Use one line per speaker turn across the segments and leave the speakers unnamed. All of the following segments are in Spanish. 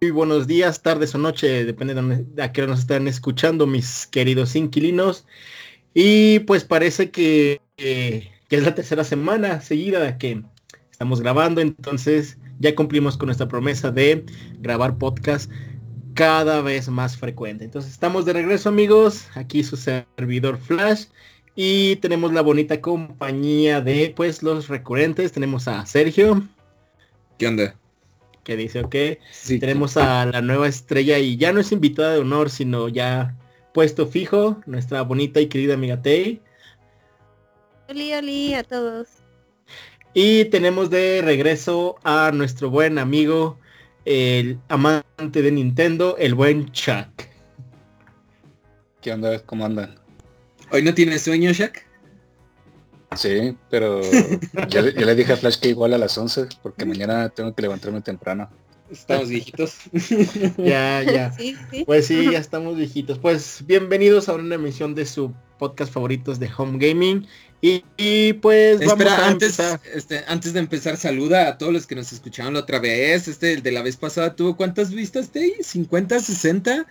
buenos días, tardes o noche, depende de, a qué hora nos están escuchando, mis queridos inquilinos. Y pues parece que, que es la tercera semana seguida que estamos grabando, entonces ya cumplimos con nuestra promesa de grabar podcast cada vez más frecuente. Entonces estamos de regreso amigos, aquí su servidor Flash y tenemos la bonita compañía de pues los recurrentes. Tenemos a Sergio.
¿Qué onda?
Que dice, ok. Sí. Tenemos a la nueva estrella y ya no es invitada de honor, sino ya puesto fijo, nuestra bonita y querida amiga Tay.
Hola, hola a todos.
Y tenemos de regreso a nuestro buen amigo, el amante de Nintendo, el buen Chuck.
¿Qué onda? ¿Cómo andan?
¿Hoy no tienes sueño, Shaq?
Sí, pero ya, le dije a Flash que igual a las 11, porque mañana tengo que levantarme temprano.
Estamos viejitos.
ya, ya. Pues sí, ya estamos viejitos. Pues bienvenidos a una emisión de su podcast favoritos de Home Gaming. Y, pues
vamos a antes, este, antes de empezar, saluda a todos los que nos escucharon la otra vez. Este, el de la vez pasada tuvo cuántas vistas, Tey? ¿50, 60?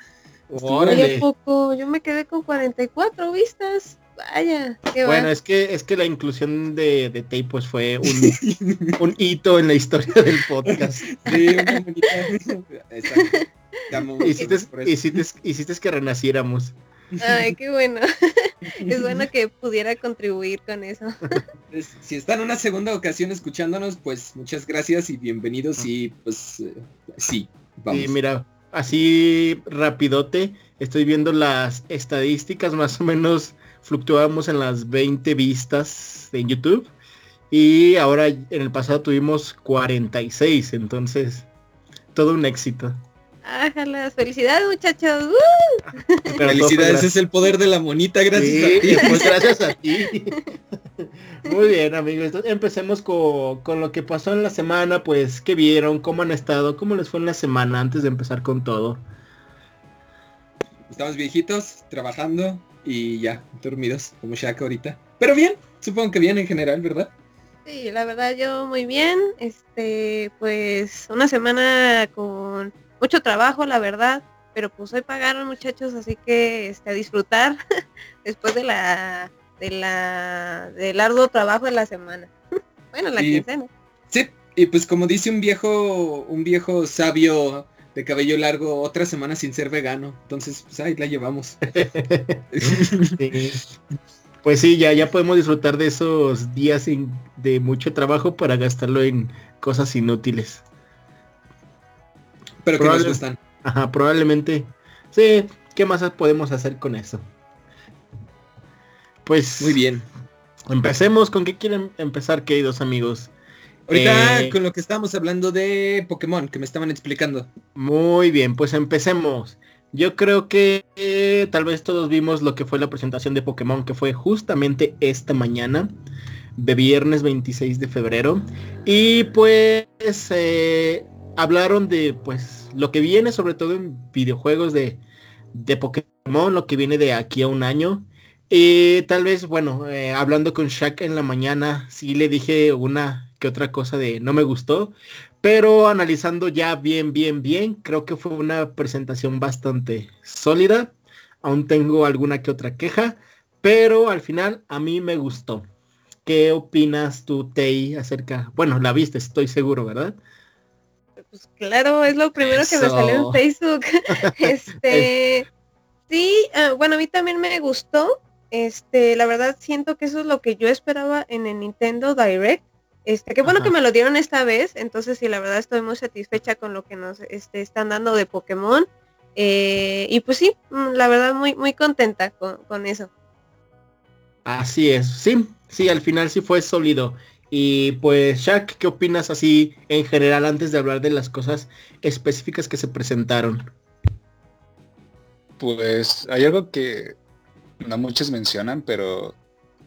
Órale. poco, yo me quedé con 44 vistas. Vaya,
qué Bueno, es que es que la inclusión de, de Tay pues fue un, un hito en la historia del podcast. Sí, hiciste, hiciste, hiciste que renaciéramos.
Ay, qué bueno. es bueno que pudiera contribuir con eso.
si están una segunda ocasión escuchándonos, pues muchas gracias y bienvenidos y pues eh, sí,
vamos. Sí, mira, así rapidote, estoy viendo las estadísticas, más o menos fluctuamos en las 20 vistas en YouTube y ahora en el pasado tuvimos 46, entonces todo un éxito.
Ájala, felicidades muchachos.
Felicidades, es el poder de la monita, gracias a ti.
Pues gracias a ti. Muy bien, amigos. Entonces, empecemos con, con, lo que pasó en la semana, pues, ¿qué vieron? ¿Cómo han estado? ¿Cómo les fue en la semana antes de empezar con todo?
Estamos viejitos, trabajando y ya, dormidos, como Shaka ahorita. Pero bien, supongo que bien en general, ¿verdad?
Sí, la verdad yo muy bien. Este, pues, una semana con mucho trabajo, la verdad, pero pues hoy pagaron muchachos, así que este, a disfrutar después de la de la del arduo trabajo de la semana. bueno, la quincena.
Sí, y pues como dice un viejo, un viejo sabio de cabello largo, otra semana sin ser vegano. Entonces, pues ahí la llevamos.
Pues sí, ya, ya podemos disfrutar de esos días de mucho trabajo para gastarlo en cosas inútiles.
Pero que nos gustan.
Ajá, probablemente. Sí, ¿qué más podemos hacer con eso? Pues...
Muy bien.
Empecemos. ¿Con qué quieren empezar, queridos amigos?
Ahorita eh, con lo que estábamos hablando de Pokémon, que me estaban explicando.
Muy bien, pues empecemos. Yo creo que eh, tal vez todos vimos lo que fue la presentación de Pokémon, que fue justamente esta mañana, de viernes 26 de febrero. Y pues eh, hablaron de pues lo que viene sobre todo en videojuegos de, de Pokémon, lo que viene de aquí a un año. Y tal vez, bueno, hablando con Shaq en la mañana, sí le dije una que otra cosa de no me gustó, pero analizando ya bien, bien, bien, creo que fue una presentación bastante sólida. Aún tengo alguna que otra queja, pero al final a mí me gustó. ¿Qué opinas tú, Tei, acerca? Bueno, la viste, estoy seguro, ¿verdad?
Pues claro, es lo primero que me salió en Facebook. este, sí, ah, bueno, a mí también me gustó. Este, la verdad siento que eso es lo que yo esperaba en el Nintendo Direct. Este, qué bueno que me lo dieron esta vez, entonces sí, la verdad estoy muy satisfecha con lo que nos este, están dando de Pokémon. Eh, y pues sí, mm, la verdad muy, muy contenta con, con eso.
Así es, sí, sí, al final sí fue sólido. Y pues, Shaq, ¿qué opinas así en general antes de hablar de las cosas específicas que se presentaron?
Pues hay algo que no muchos mencionan, pero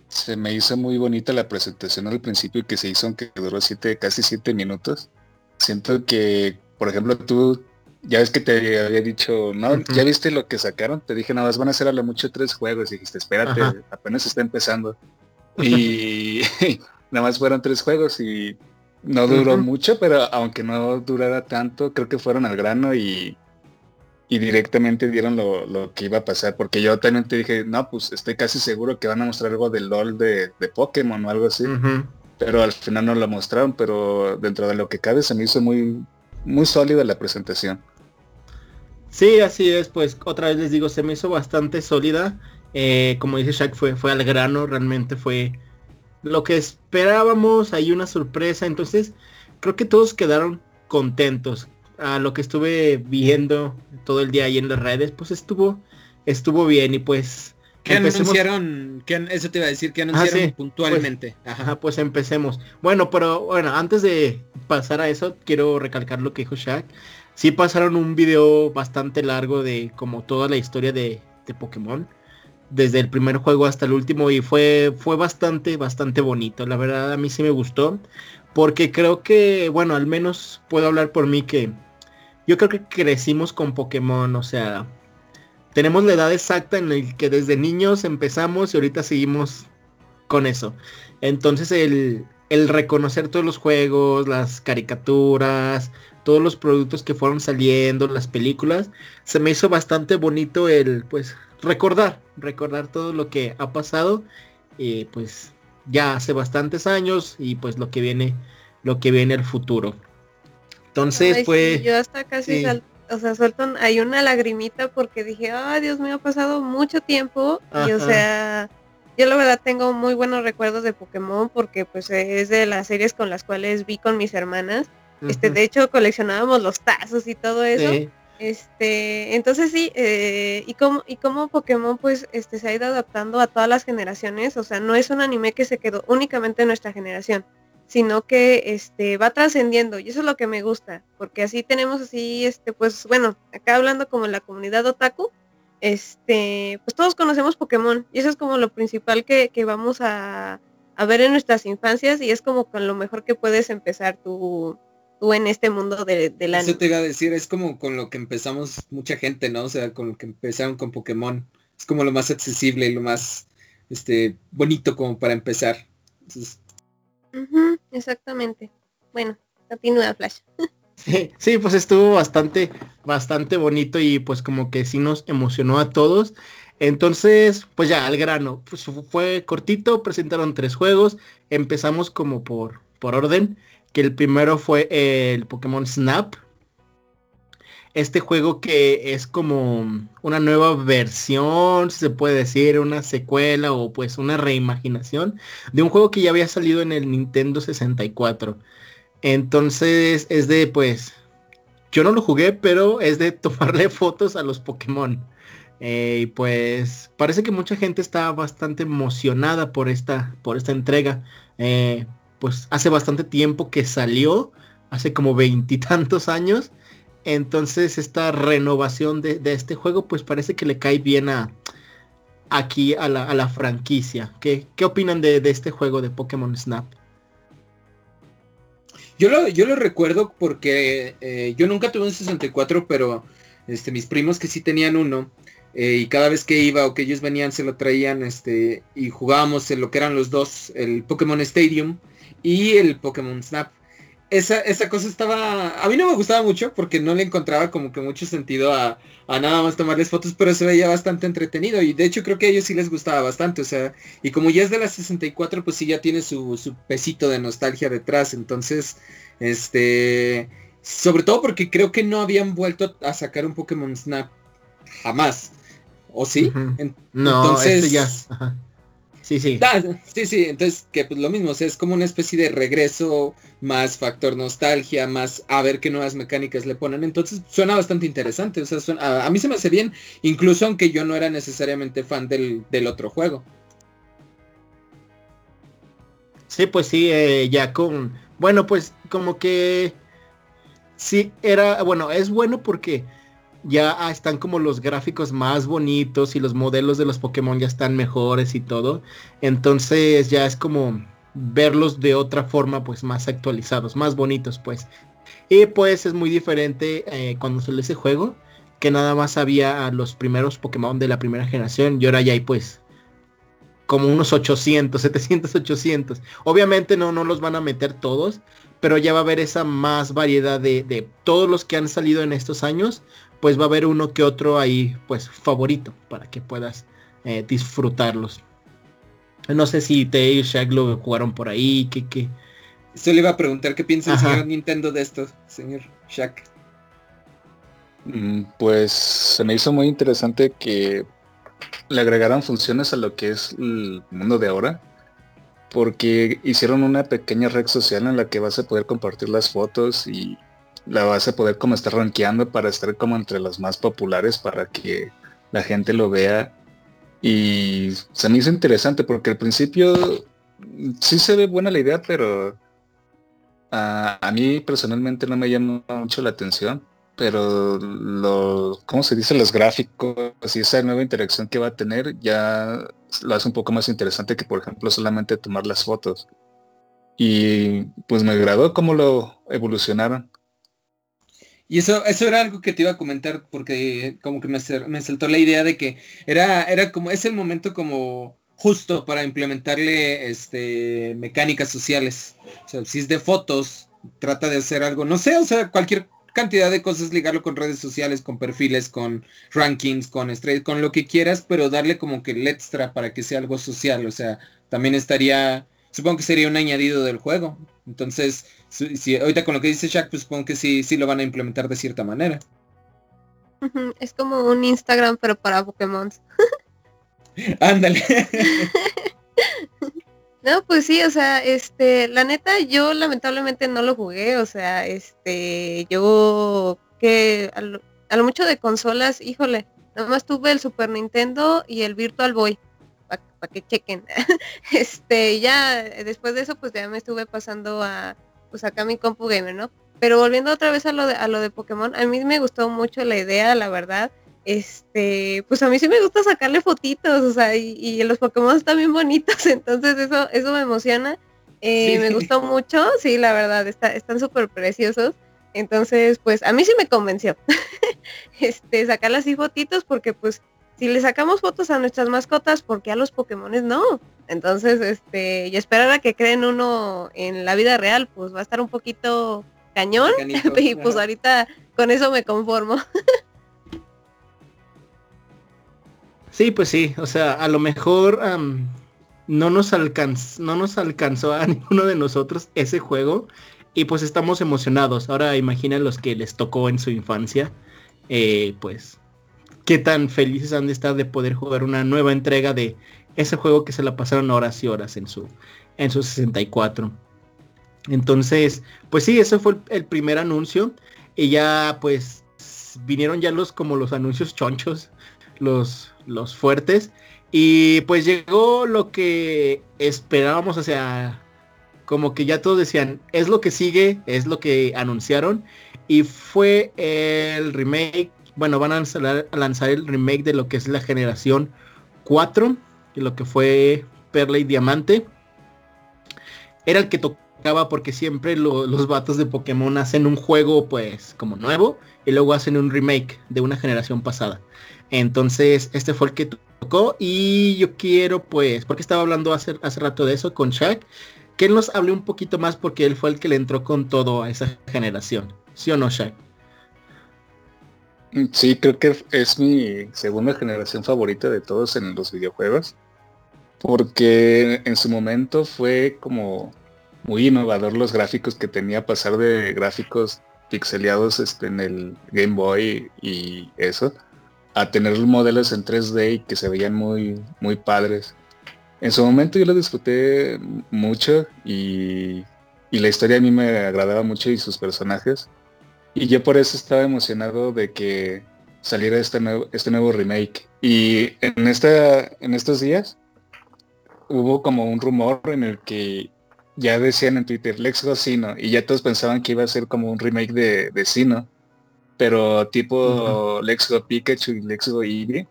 se me hizo muy bonita la presentación al principio que se hizo, aunque duró siete, casi siete minutos. Siento que, por ejemplo, tú ya ves que te había dicho, no, ya viste lo que sacaron, te dije, nada más van a hacer a lo mucho tres juegos, y dijiste, espérate, apenas está empezando. Y nada más fueron tres juegos y no duró mucho, pero aunque no durara tanto, creo que fueron al grano y, y directamente dieron lo, que iba a pasar. Porque yo también te dije, no, pues estoy casi seguro que van a mostrar algo del LOL de, de Pokémon o algo así. Pero al final no lo mostraron, pero dentro de lo que cabe se me hizo muy, muy sólida la presentación.
Sí, así es, pues otra vez les digo, se me hizo bastante sólida. Eh, como dice Shaq, fue, fue al grano, realmente fue lo que esperábamos, hay una sorpresa, entonces creo que todos quedaron contentos. A lo que estuve viendo todo el día ahí en las redes, pues estuvo, estuvo bien y pues...
¿Qué anunciaron? eso te iba a decir, que ah, anunciaron puntualmente.
Pues, ajá. pues empecemos. Bueno, pero bueno, antes de pasar a eso, quiero recalcar lo que dijo Shaq. Sí pasaron un video bastante largo de como toda la historia de, de Pokémon desde el primer juego hasta el último y fue, fue bastante, bastante bonito. La verdad a mí sí me gustó porque creo que, bueno, al menos puedo hablar por mí que yo creo que crecimos con Pokémon, o sea, tenemos la edad exacta en la que desde niños empezamos y ahorita seguimos con eso. Entonces el, reconocer todos los juegos, las caricaturas, todos los productos que fueron saliendo, las películas, se me hizo bastante bonito el pues recordar, recordar todo lo que ha pasado, eh, pues ya hace bastantes años y pues lo que viene, lo que viene el futuro. Entonces, pues...
yo hasta casi o sea, suelto hay una lagrimita porque dije, ay Dios mío, ha pasado mucho tiempo y o sea, yo la verdad tengo muy buenos recuerdos de Pokémon porque pues es de las series con las cuales vi con mis hermanas. Este, de hecho coleccionábamos los tazos y todo eso. Este, entonces sí, eh, y como y como Pokémon pues este se ha ido adaptando a todas las generaciones, o sea, no es un anime que se quedó únicamente en nuestra generación, sino que este va trascendiendo y eso es lo que me gusta, porque así tenemos así este pues bueno, acá hablando como la comunidad otaku, este, pues todos conocemos Pokémon y eso es como lo principal que, que vamos a, a ver en nuestras infancias y es como con lo mejor que puedes empezar tu tú en este mundo de, la...
Eso te iba a decir, es como con lo que empezamos mucha gente, ¿no? O sea, con lo que empezaron con Pokémon. Es como lo más accesible, lo más este bonito como para empezar.
Exactamente. Bueno, continúa Flash.
Sí, sí, pues estuvo bastante, bastante bonito y pues como que sí nos emocionó a todos. Entonces, pues ya, al grano. Pues fue cortito, presentaron tres juegos. Empezamos como por, por orden que el primero fue el Pokémon Snap. Este juego que es como una nueva versión, si se puede decir, una secuela o pues una reimaginación de un juego que ya había salido en el Nintendo 64. Entonces es de pues, yo no lo jugué, pero es de tomarle fotos a los Pokémon. Eh, y pues parece que mucha gente está bastante emocionada por esta, por esta entrega. Eh, pues hace bastante tiempo que salió, hace como veintitantos años. Entonces esta renovación de, este juego pues parece que le cae bien a aquí a la, franquicia. ¿Qué, ¿Qué, opinan de, este juego de Pokémon Snap?
Yo lo, recuerdo porque eh, yo nunca tuve un 64, pero este, mis primos que sí tenían uno, eh, y cada vez que iba o que ellos venían se lo traían este, y jugábamos en lo que eran los dos, el Pokémon Stadium y el Pokémon Snap. Esa, esa cosa estaba, a mí no me gustaba mucho porque no le encontraba como que mucho sentido a, nada más tomarles fotos, pero se veía bastante entretenido y de hecho creo que a ellos sí les gustaba bastante, o sea, y como ya es de la 64, pues sí ya tiene su, su pesito de nostalgia detrás, entonces, este, sobre todo porque creo que no habían vuelto a sacar un Pokémon Snap jamás, ¿o sí?
No, este entonces, ya. Sí, sí.
sí, sí, entonces que pues lo mismo, o sea, es como una especie de regreso, más factor nostalgia, más a ver qué nuevas mecánicas le ponen. Entonces suena bastante interesante, o sea, a, mí se me hace bien, incluso aunque yo no era necesariamente fan del, otro juego.
Sí, pues sí, eh, ya con... Bueno, pues como que... Sí, era... Bueno, es bueno porque ya están como los gráficos más bonitos y los modelos de los Pokémon ya están mejores y todo. Entonces ya es como verlos de otra forma pues más actualizados, más bonitos pues. Y pues es muy diferente eh, cuando salió ese juego, que nada más había a los primeros Pokémon de la primera generación y ahora ya hay pues como unos 800, 700, 800. Obviamente no, no los van a meter todos, pero ya va a haber esa más variedad de, de, todos los que han salido en estos años, pues va a haber uno que otro ahí, pues favorito, para que puedas eh, disfrutarlos. No sé si te y Shaq lo jugaron por ahí, que qué.
Se le iba a preguntar qué piensa el señor Nintendo de esto, señor Shaq.
Mm, pues se me hizo muy interesante que le agregaran funciones a lo que es el mundo de ahora. Porque hicieron una pequeña red social en la que vas a poder compartir las fotos y la vas a poder como estar rankeando para estar como entre las más populares para que la gente lo vea. Y se me hizo interesante porque al principio sí se ve buena la idea, pero a, mí personalmente no me llama mucho la atención pero lo, ¿cómo se dice? Los gráficos y esa nueva interacción que va a tener ya lo hace un poco más interesante que, por ejemplo, solamente tomar las fotos. Y pues me agradó cómo lo evolucionaron.
Y eso, eso era algo que te iba a comentar porque como que me, me saltó la idea de que era, era como, es el momento como justo para implementarle este mecánicas sociales. O sea, si es de fotos, trata de hacer algo, no sé, o sea, cualquier cantidad de cosas, ligarlo con redes sociales, con perfiles, con rankings, con estrellas, con lo que quieras, pero darle como que el extra para que sea algo social. O sea, también estaría, supongo que sería un añadido del juego. Entonces, si, ahorita con lo que dice Shaq, pues supongo que sí, sí lo van a implementar de cierta manera.
Es como un Instagram, pero para Pokémon.
Ándale.
No, pues sí, o sea, este, la neta, yo lamentablemente no lo jugué, o sea, este, yo que a lo, mucho de consolas, híjole, nomás tuve el Super Nintendo y el Virtual Boy, para que chequen. este, ya después de eso, pues ya me estuve pasando a, pues acá mi compu gamer, ¿no? Pero volviendo otra vez a lo de, a lo de Pokémon, a mí me gustó mucho la idea, la verdad este, pues a mí sí me gusta sacarle fotitos, o sea, y, los Pokémon están bien bonitos, entonces eso, eso me emociona. Eh, me gustó mucho, sí, la verdad, está, están súper preciosos. Entonces, pues a mí sí me convenció. este, sacarle así fotitos porque pues si le sacamos fotos a nuestras mascotas, porque a los Pokémon no? Entonces, este, y esperar a que creen uno en la vida real, pues va a estar un poquito cañón. y pues ahorita con eso me conformo.
Sí, pues sí, o sea, a lo mejor no, nos alcanz no nos alcanzó a ninguno de nosotros ese juego y pues estamos emocionados. Ahora imaginen los que les tocó en su infancia, eh, pues qué tan felices han de estar de poder jugar una nueva entrega de ese juego que se la pasaron horas y horas en su, en su 64. Entonces, pues sí, ese fue el, el primer anuncio y ya pues vinieron ya los como los anuncios chonchos, los los fuertes. Y pues llegó lo que esperábamos, o sea, como que ya todos decían, es lo que sigue, es lo que anunciaron. Y fue el remake, bueno, van a lanzar, el remake de lo que es la generación 4, de lo que fue Perla y Diamante. Era el que tocaba porque siempre los vatos de Pokémon hacen un juego pues como nuevo y luego hacen un remake de una generación pasada. Entonces, este fue el que tocó y yo quiero pues, porque estaba hablando hace, hace rato de eso con Shaq, que él nos hable un poquito más porque él fue el que le entró con todo a esa generación. ¿Sí o no, Shaq?
Sí, creo que es mi segunda generación favorita de todos en los videojuegos. Porque en su momento fue como muy innovador los gráficos que tenía pasar de gráficos pixeleados este, en el Game Boy y eso a tener modelos en 3D y que se veían muy, muy padres. En su momento yo lo disfruté mucho y, la historia a mí me agradaba mucho y sus personajes. Y yo por eso estaba emocionado de que saliera este nuevo, este nuevo remake. Y en, esta, en estos días hubo como un rumor en el que ya decían en Twitter, Lex Go Sino, y ya todos pensaban que iba a ser como un remake de, de Sino pero tipo Lex Go Pikachu y Lex Go Eevee.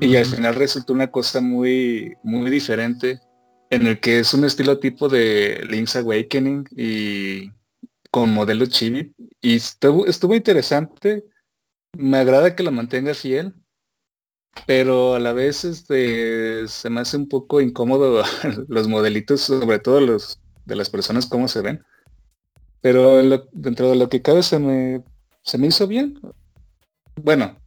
Y al final resultó una cosa muy, muy diferente, en el que es un estilo tipo de Link's Awakening y con modelo chibi. Y estuvo, estuvo interesante. Me agrada que lo mantenga fiel, pero a la vez este, se me hace un poco incómodo los modelitos, sobre todo los de las personas, cómo se ven. Pero dentro de lo que cabe se me, se me hizo bien. Bueno,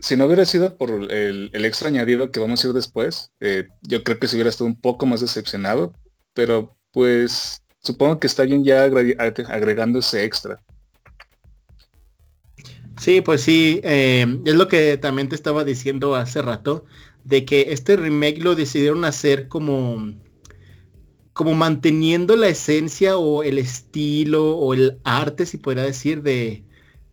si no hubiera sido por el, extra añadido que vamos a ir después, eh, yo creo que se hubiera estado un poco más decepcionado, pero pues supongo que está bien ya agregando ese extra.
Sí, pues sí, eh, es lo que también te estaba diciendo hace rato, de que este remake lo decidieron hacer como, como manteniendo la esencia o el estilo o el arte, si podría decir, de,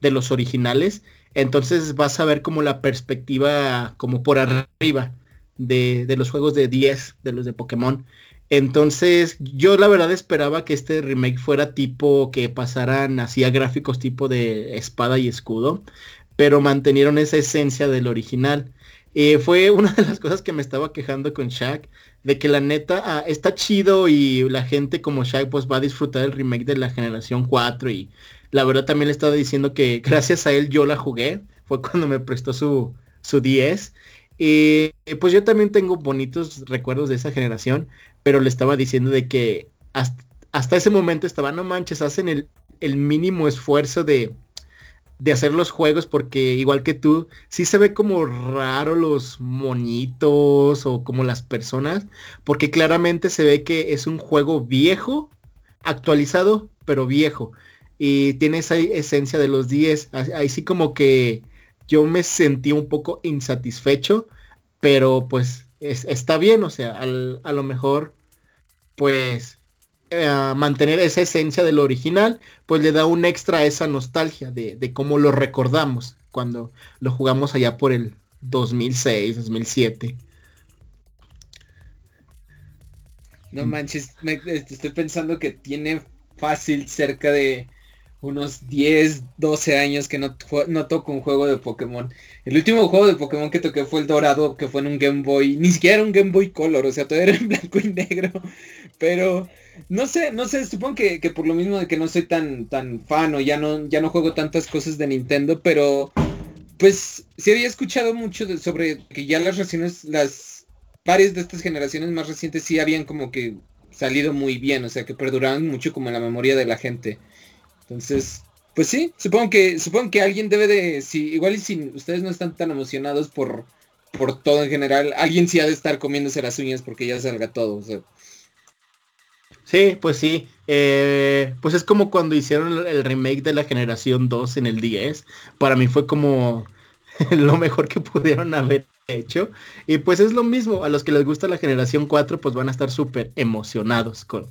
de los originales. Entonces vas a ver como la perspectiva como por arriba de, de los juegos de 10, de los de Pokémon. Entonces, yo la verdad esperaba que este remake fuera tipo que pasaran así a gráficos tipo de espada y escudo, pero mantenieron esa esencia del original. Eh, fue una de las cosas que me estaba quejando con Shaq, de que la neta ah, está chido y la gente como Shaq pues va a disfrutar el remake de la generación 4 y la verdad también le estaba diciendo que gracias a él yo la jugué, fue cuando me prestó su, su 10. Y pues yo también tengo bonitos recuerdos de esa generación, pero le estaba diciendo de que hasta, ese momento estaba, no manches, hacen el, mínimo esfuerzo de, de hacer los juegos porque igual que tú, sí se ve como raro los monitos o como las personas, porque claramente se ve que es un juego viejo, actualizado, pero viejo. Y tiene esa esencia de los 10. Ahí sí como que yo me sentí un poco insatisfecho, pero pues está bien, o sea, a lo mejor, pues, eh, mantener esa esencia del original, pues le da un extra esa nostalgia de, de cómo lo recordamos cuando lo jugamos allá por el 2006, 2007.
No manches, estoy pensando que tiene fácil cerca de unos 10, 12 años que no, no toco un juego de Pokémon. El último juego de Pokémon que toqué fue el dorado, que fue en un Game Boy. Ni siquiera era un Game Boy Color, o sea, todavía era en blanco y negro. Pero no sé, no sé, supongo que, por lo mismo de que no soy tan, tan fan o ya no, ya no juego tantas cosas de Nintendo, pero pues sí había escuchado mucho sobre que ya las reacciones, las pares de estas generaciones más recientes sí habían como que salido muy bien, o sea, que perduraban mucho como en la memoria de la gente. Entonces, pues sí, supongo que, supongo que alguien debe de, si, igual y si ustedes no están tan emocionados por, por todo en general, alguien sí ha de estar comiéndose las uñas porque ya salga todo.
Sí, pues sí. Eh, pues es como cuando hicieron el remake de la generación 2 en el 10. Para mí fue como lo mejor que pudieron haber hecho. Y pues es lo mismo. A los que les gusta la generación 4, pues van a estar súper emocionados con,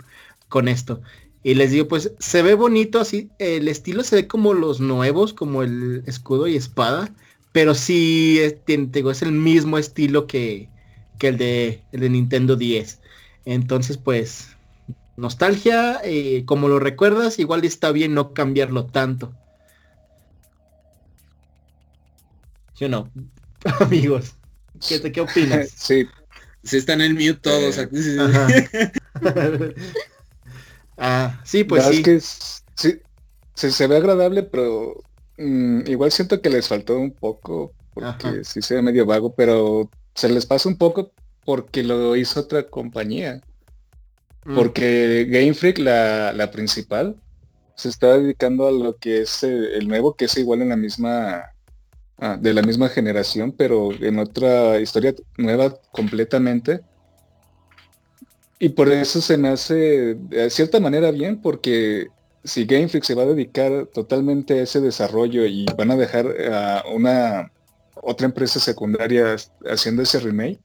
con esto. Y les digo, pues se ve bonito así, el estilo se ve como los nuevos, como el escudo y espada, pero sí es, es el mismo estilo que, que el, de, el de Nintendo 10. Entonces, pues, nostalgia, eh, como lo recuerdas, igual está bien no cambiarlo tanto. ¿Sí no? Amigos, ¿qué, ¿qué opinas?
Sí. Se están en mute todos. Eh,
Ah, sí, pues sí.
Es que sí, se, ve agradable, pero mm, igual siento que les faltó un poco, porque sí se ve medio vago, pero se les pasa un poco porque lo hizo otra compañía. Mm. Porque Game Freak, la, la, principal, se está dedicando a lo que es eh, el nuevo, que es igual en la misma, ah, de la misma generación, pero en otra historia nueva completamente. Y por eso se me hace de cierta manera bien, porque si Game Freak se va a dedicar totalmente a ese desarrollo y van a dejar a una otra empresa secundaria haciendo ese remake,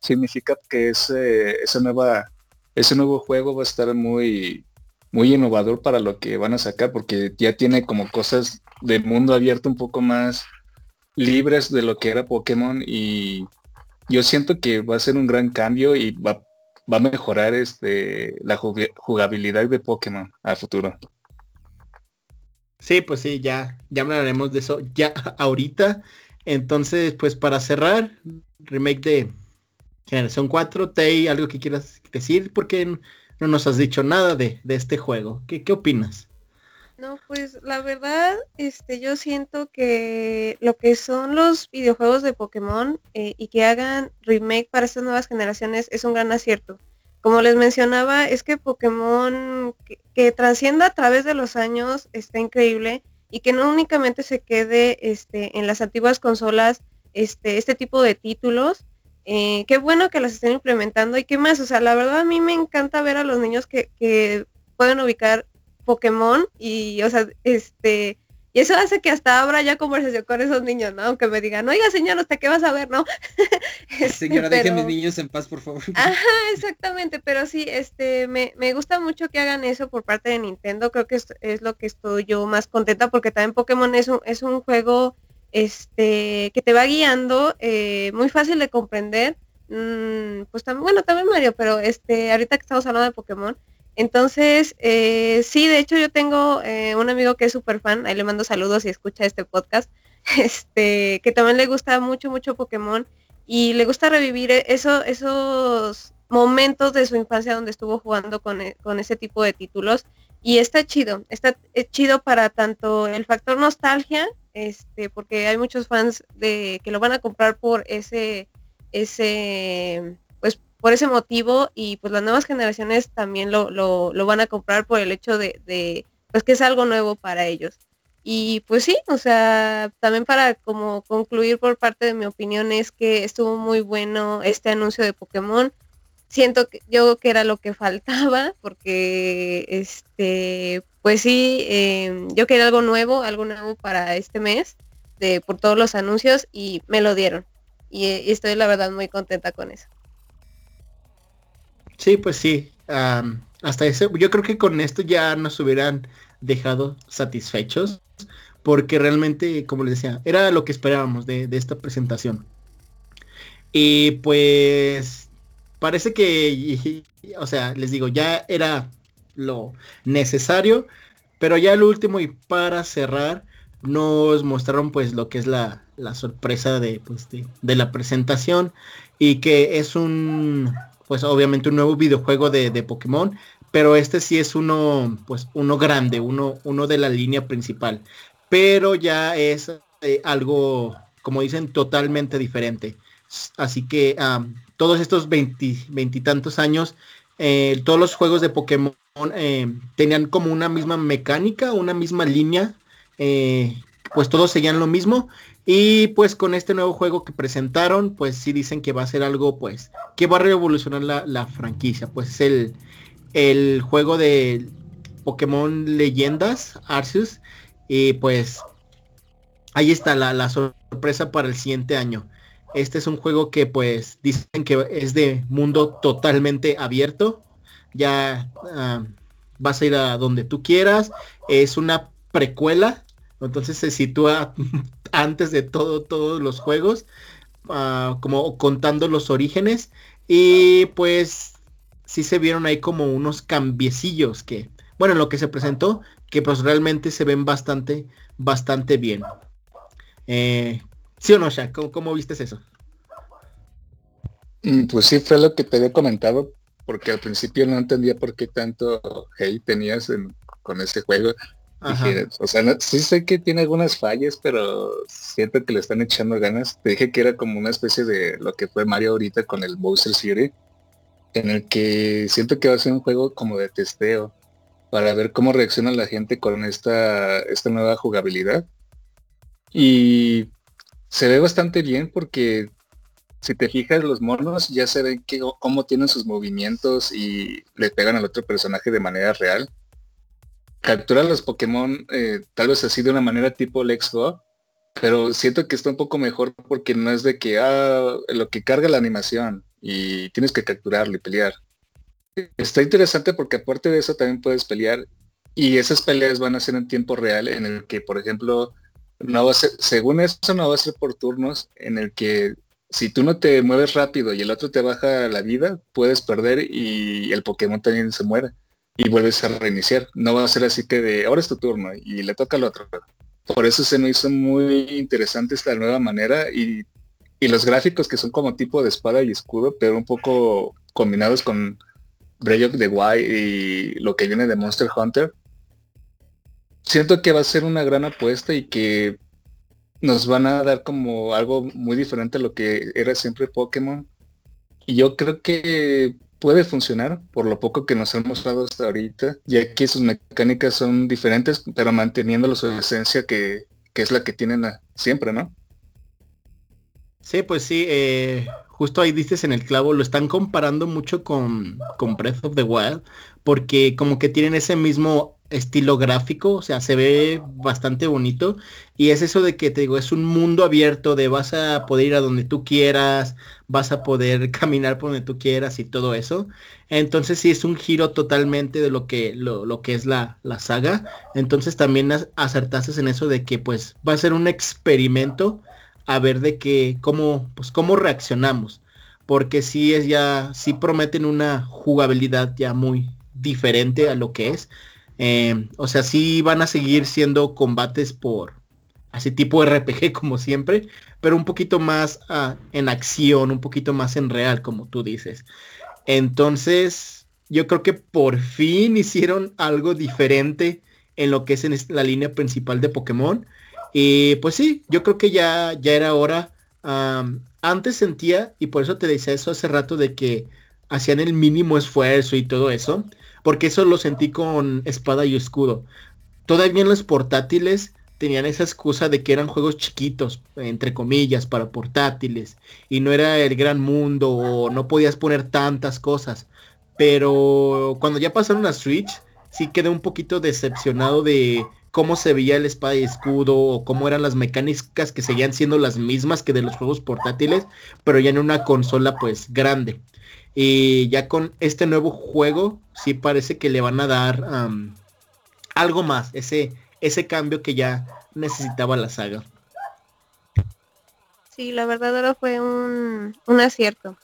significa que ese, esa nueva, ese nuevo juego va a estar muy, muy innovador para lo que van a sacar, porque ya tiene como cosas de mundo abierto un poco más libres de lo que era Pokémon y yo siento que va a ser un gran cambio y va va a mejorar este la jugabilidad de Pokémon a futuro.
Sí, pues sí, ya, ya hablaremos de eso ya ahorita. Entonces, pues para cerrar, remake de Generación 4, Tay, algo que quieras decir, porque no nos has dicho nada de, este juego. ¿Qué, ¿Qué, opinas?
No, pues la verdad, este, yo siento que lo que son los videojuegos de Pokémon eh, y que hagan remake para estas nuevas generaciones es un gran acierto. Como les mencionaba, es que Pokémon que, que trascienda a través de los años está increíble y que no únicamente se quede este, en las antiguas consolas este, este tipo de títulos. Eh, qué bueno que las estén implementando y qué más. O sea, la verdad a mí me encanta ver a los niños que, que pueden ubicar Pokémon y, o sea, este, y eso hace que hasta abra ya conversación con esos niños, ¿no? Aunque me digan, oiga señor, ¿usted qué vas a ver, no?
Este, Señora, pero... deje mis niños en paz, por favor.
Ajá, exactamente, pero sí, este, me, me gusta mucho que hagan eso por parte de Nintendo, creo que es, es, lo que estoy yo más contenta, porque también Pokémon es un, es un juego, este, que te va guiando, eh, muy fácil de comprender, mm, pues también, bueno, también Mario, pero este, ahorita que estamos hablando de Pokémon, entonces, eh, sí, de hecho yo tengo eh, un amigo que es súper fan, ahí le mando saludos y escucha este podcast, este, que también le gusta mucho, mucho Pokémon y le gusta revivir e, eso, esos momentos de su infancia donde estuvo jugando con, e, con ese tipo de títulos y está chido, está chido para tanto el factor nostalgia, este, porque hay muchos fans de que lo van a comprar por ese, ese por ese motivo y pues las nuevas generaciones también lo, lo, van a comprar por el hecho de, de, pues que es algo nuevo para ellos. Y pues sí, o sea, también para como concluir por parte de mi opinión es que estuvo muy bueno este anuncio de Pokémon. Siento que yo que era lo que faltaba, porque este, pues sí, eh, yo quería algo nuevo, algo nuevo para este mes, de por todos los anuncios, y me lo dieron. y estoy la verdad muy contenta con eso.
Sí, pues sí. hasta ese, yo creo que con esto ya nos hubieran dejado satisfechos, porque realmente, como les decía, era lo que esperábamos de, esta presentación. Y pues parece que, o sea, les digo, ya era lo necesario, pero ya el último y para cerrar, nos mostraron pues lo que es la, la sorpresa de, pues, de, de la presentación y que es un pues obviamente un nuevo videojuego de, de, Pokémon, pero este sí es uno, pues uno grande, uno, uno de la línea principal, pero ya es eh, algo, como dicen, totalmente diferente. Así que todos estos veintitantos años, eh, todos los juegos de Pokémon eh, tenían como una misma mecánica, una misma línea, pues todos seguían lo mismo y pues con este nuevo juego que presentaron, pues sí dicen que va a ser algo pues que va a revolucionar la, franquicia. Pues es el, el juego de Pokémon Leyendas, Arceus. Y pues ahí está la, la, sorpresa para el siguiente año. Este es un juego que pues dicen que es de mundo totalmente abierto. Ya uh, vas a ir a donde tú quieras. Es una precuela entonces se sitúa antes de todo, todos los juegos, uh, como contando los orígenes. Y pues sí se vieron ahí como unos cambiecillos que, bueno, en lo que se presentó, que pues realmente se ven bastante, bastante bien. Eh, ¿Sí o no, Shaq? ¿Cómo, ¿Cómo, viste eso?
Mm, pues sí, fue lo que te había comentado, porque al principio no entendía por qué tanto hate tenías con ese juego o sea, sí sé que tiene algunas fallas, pero siento que le están echando ganas. Te dije que era como una especie de lo que fue Mario ahorita con el Bowser Fury, en el que siento que va a ser un juego como de testeo para ver cómo reacciona la gente con esta, esta nueva jugabilidad. Y se ve bastante bien porque si te fijas los monos ya se ven que, cómo tienen sus movimientos y le pegan al otro personaje de manera real capturar los Pokémon eh, tal vez así de una manera tipo Let's Go, pero siento que está un poco mejor porque no es de que ah, lo que carga la animación y tienes que capturarlo y pelear. Está interesante porque aparte de eso también puedes pelear y esas peleas van a ser en tiempo real en el que, por ejemplo, no va a ser, según eso no va a ser por turnos en el que si tú no te mueves rápido y el otro te baja la vida, puedes perder y el Pokémon también se muere y vuelves a reiniciar. No va a ser así que de ahora es tu turno y le toca al otro. Por eso se me hizo muy interesante esta nueva manera y, los gráficos que son como tipo de espada y escudo, pero un poco combinados con Breath of the Wild y lo que viene de Monster Hunter. siento que va a ser una gran apuesta y que nos van a dar como algo muy diferente a lo que era siempre Pokémon. Y yo creo que puede funcionar por lo poco que nos han mostrado hasta ahorita, ya que sus mecánicas son diferentes, pero manteniendo su esencia que, que es la que tienen siempre, ¿no?
Sí, pues sí, eh, justo ahí dices en el clavo, lo están comparando mucho con, con Breath of the Wild, porque como que tienen ese mismo estilo gráfico, o sea, se ve bastante bonito. Y es eso de que te digo, es un mundo abierto de vas a poder ir a donde tú quieras, vas a poder caminar por donde tú quieras y todo eso. Entonces sí es un giro totalmente de lo que, lo, que es la, la, saga. Entonces también acertaste en eso de que pues va a ser un experimento a ver de que cómo, pues cómo reaccionamos. Porque sí es ya, sí prometen una jugabilidad ya muy diferente a lo que es. Eh, o sea, sí van a seguir siendo combates por así tipo RPG como siempre, pero un poquito más ah, en acción, un poquito más en real, como tú dices. Entonces, yo creo que por fin hicieron algo diferente en lo que es la línea principal de Pokémon. Y pues sí, yo creo que ya, ya era hora. antes sentía, y por eso te decía eso hace rato, de que hacían el mínimo esfuerzo y todo eso porque eso lo sentí con espada y escudo. Todavía en los portátiles tenían esa excusa de que eran juegos chiquitos, entre comillas, para portátiles, y no era el gran mundo, o no podías poner tantas cosas. Pero cuando ya pasaron a Switch, sí quedé un poquito decepcionado de cómo se veía el espada y escudo, o cómo eran las mecánicas que seguían siendo las mismas que de los juegos portátiles, pero ya en una consola pues grande. Y ya con este nuevo juego, sí parece que le van a dar algo más, ese, ese cambio que ya necesitaba la saga.
Sí, la verdad ahora fue un, un acierto.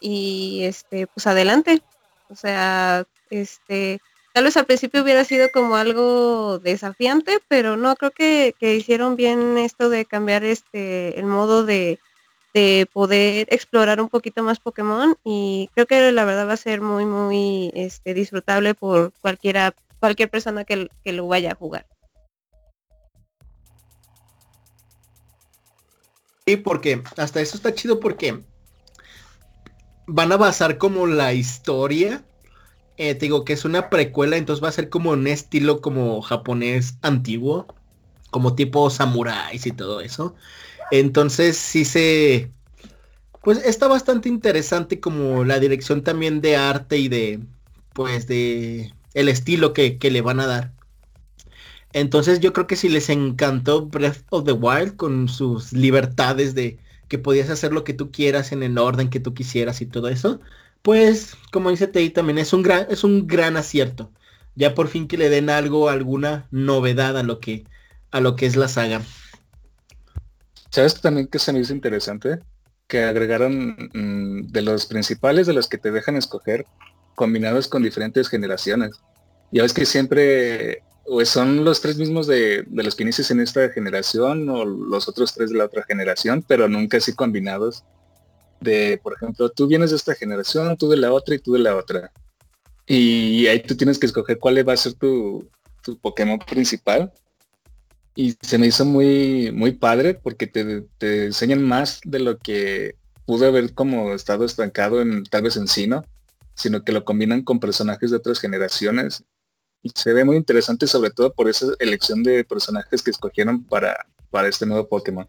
Y este, pues adelante. O sea, este, tal vez al principio hubiera sido como algo desafiante, pero no, creo que, que hicieron bien esto de cambiar este el modo de, de poder explorar un poquito más Pokémon y creo que la verdad va a ser muy muy este, disfrutable por cualquiera cualquier persona que, lo vaya a jugar.
Sí, porque hasta eso está chido porque van a basar como la historia. Eh, te digo que es una precuela, entonces va a ser como un estilo como japonés antiguo, como tipo samuráis y todo eso. Entonces sí se... Pues está bastante interesante como la dirección también de arte y de... Pues de... El estilo que, le van a dar. Entonces yo creo que si les encantó Breath of the Wild con sus libertades de que podías hacer lo que tú quieras en el orden que tú quisieras y todo eso, pues como dice Tei también es un gran, es un gran acierto. Ya por fin que le den algo, alguna novedad a lo que, a lo que es la saga.
¿Sabes también que se me hizo interesante? Que agregaron mm, de los principales de los que te dejan escoger, combinados con diferentes generaciones. Ya ves que siempre o son los tres mismos de, los que inicias en esta generación o los otros tres de la otra generación, pero nunca así combinados. De, por ejemplo, tú vienes de esta generación, tú de la otra y tú de la otra. Y ahí tú tienes que escoger cuál va a ser tu, tu Pokémon principal y se me hizo muy, muy padre porque te, te, enseñan más de lo que pudo haber como estado estancado en tal vez en Sino, sino que lo combinan con personajes de otras generaciones. Y se ve muy interesante sobre todo por esa elección de personajes que escogieron para, para este nuevo Pokémon.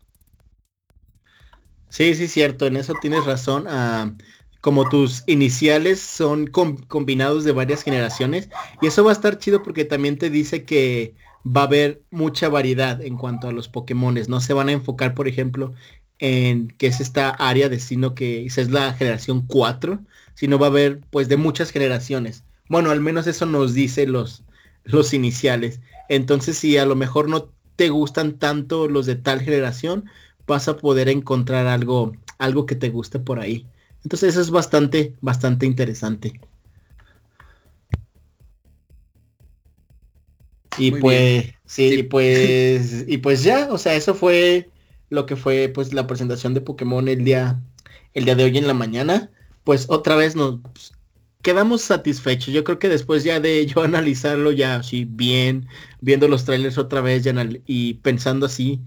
Sí, sí, cierto, en eso tienes razón. Ah, como tus iniciales son combinados de varias generaciones. Y eso va a estar chido porque también te dice que va a haber mucha variedad en cuanto a los Pokémones. No se van a enfocar, por ejemplo, en que es esta área de sino que es la generación 4, sino va a haber pues de muchas generaciones. Bueno, al menos eso nos dice los, los iniciales. Entonces, si a lo mejor no te gustan tanto los de tal generación, vas a poder encontrar algo, algo que te guste por ahí. Entonces eso es bastante, bastante interesante. Y pues, sí, pues, y pues ya, o sea, eso fue lo que fue pues la presentación de Pokémon el día, el día de hoy en la mañana. Pues otra vez nos quedamos satisfechos. Yo creo que después ya de yo analizarlo ya así bien, viendo los trailers otra vez y pensando así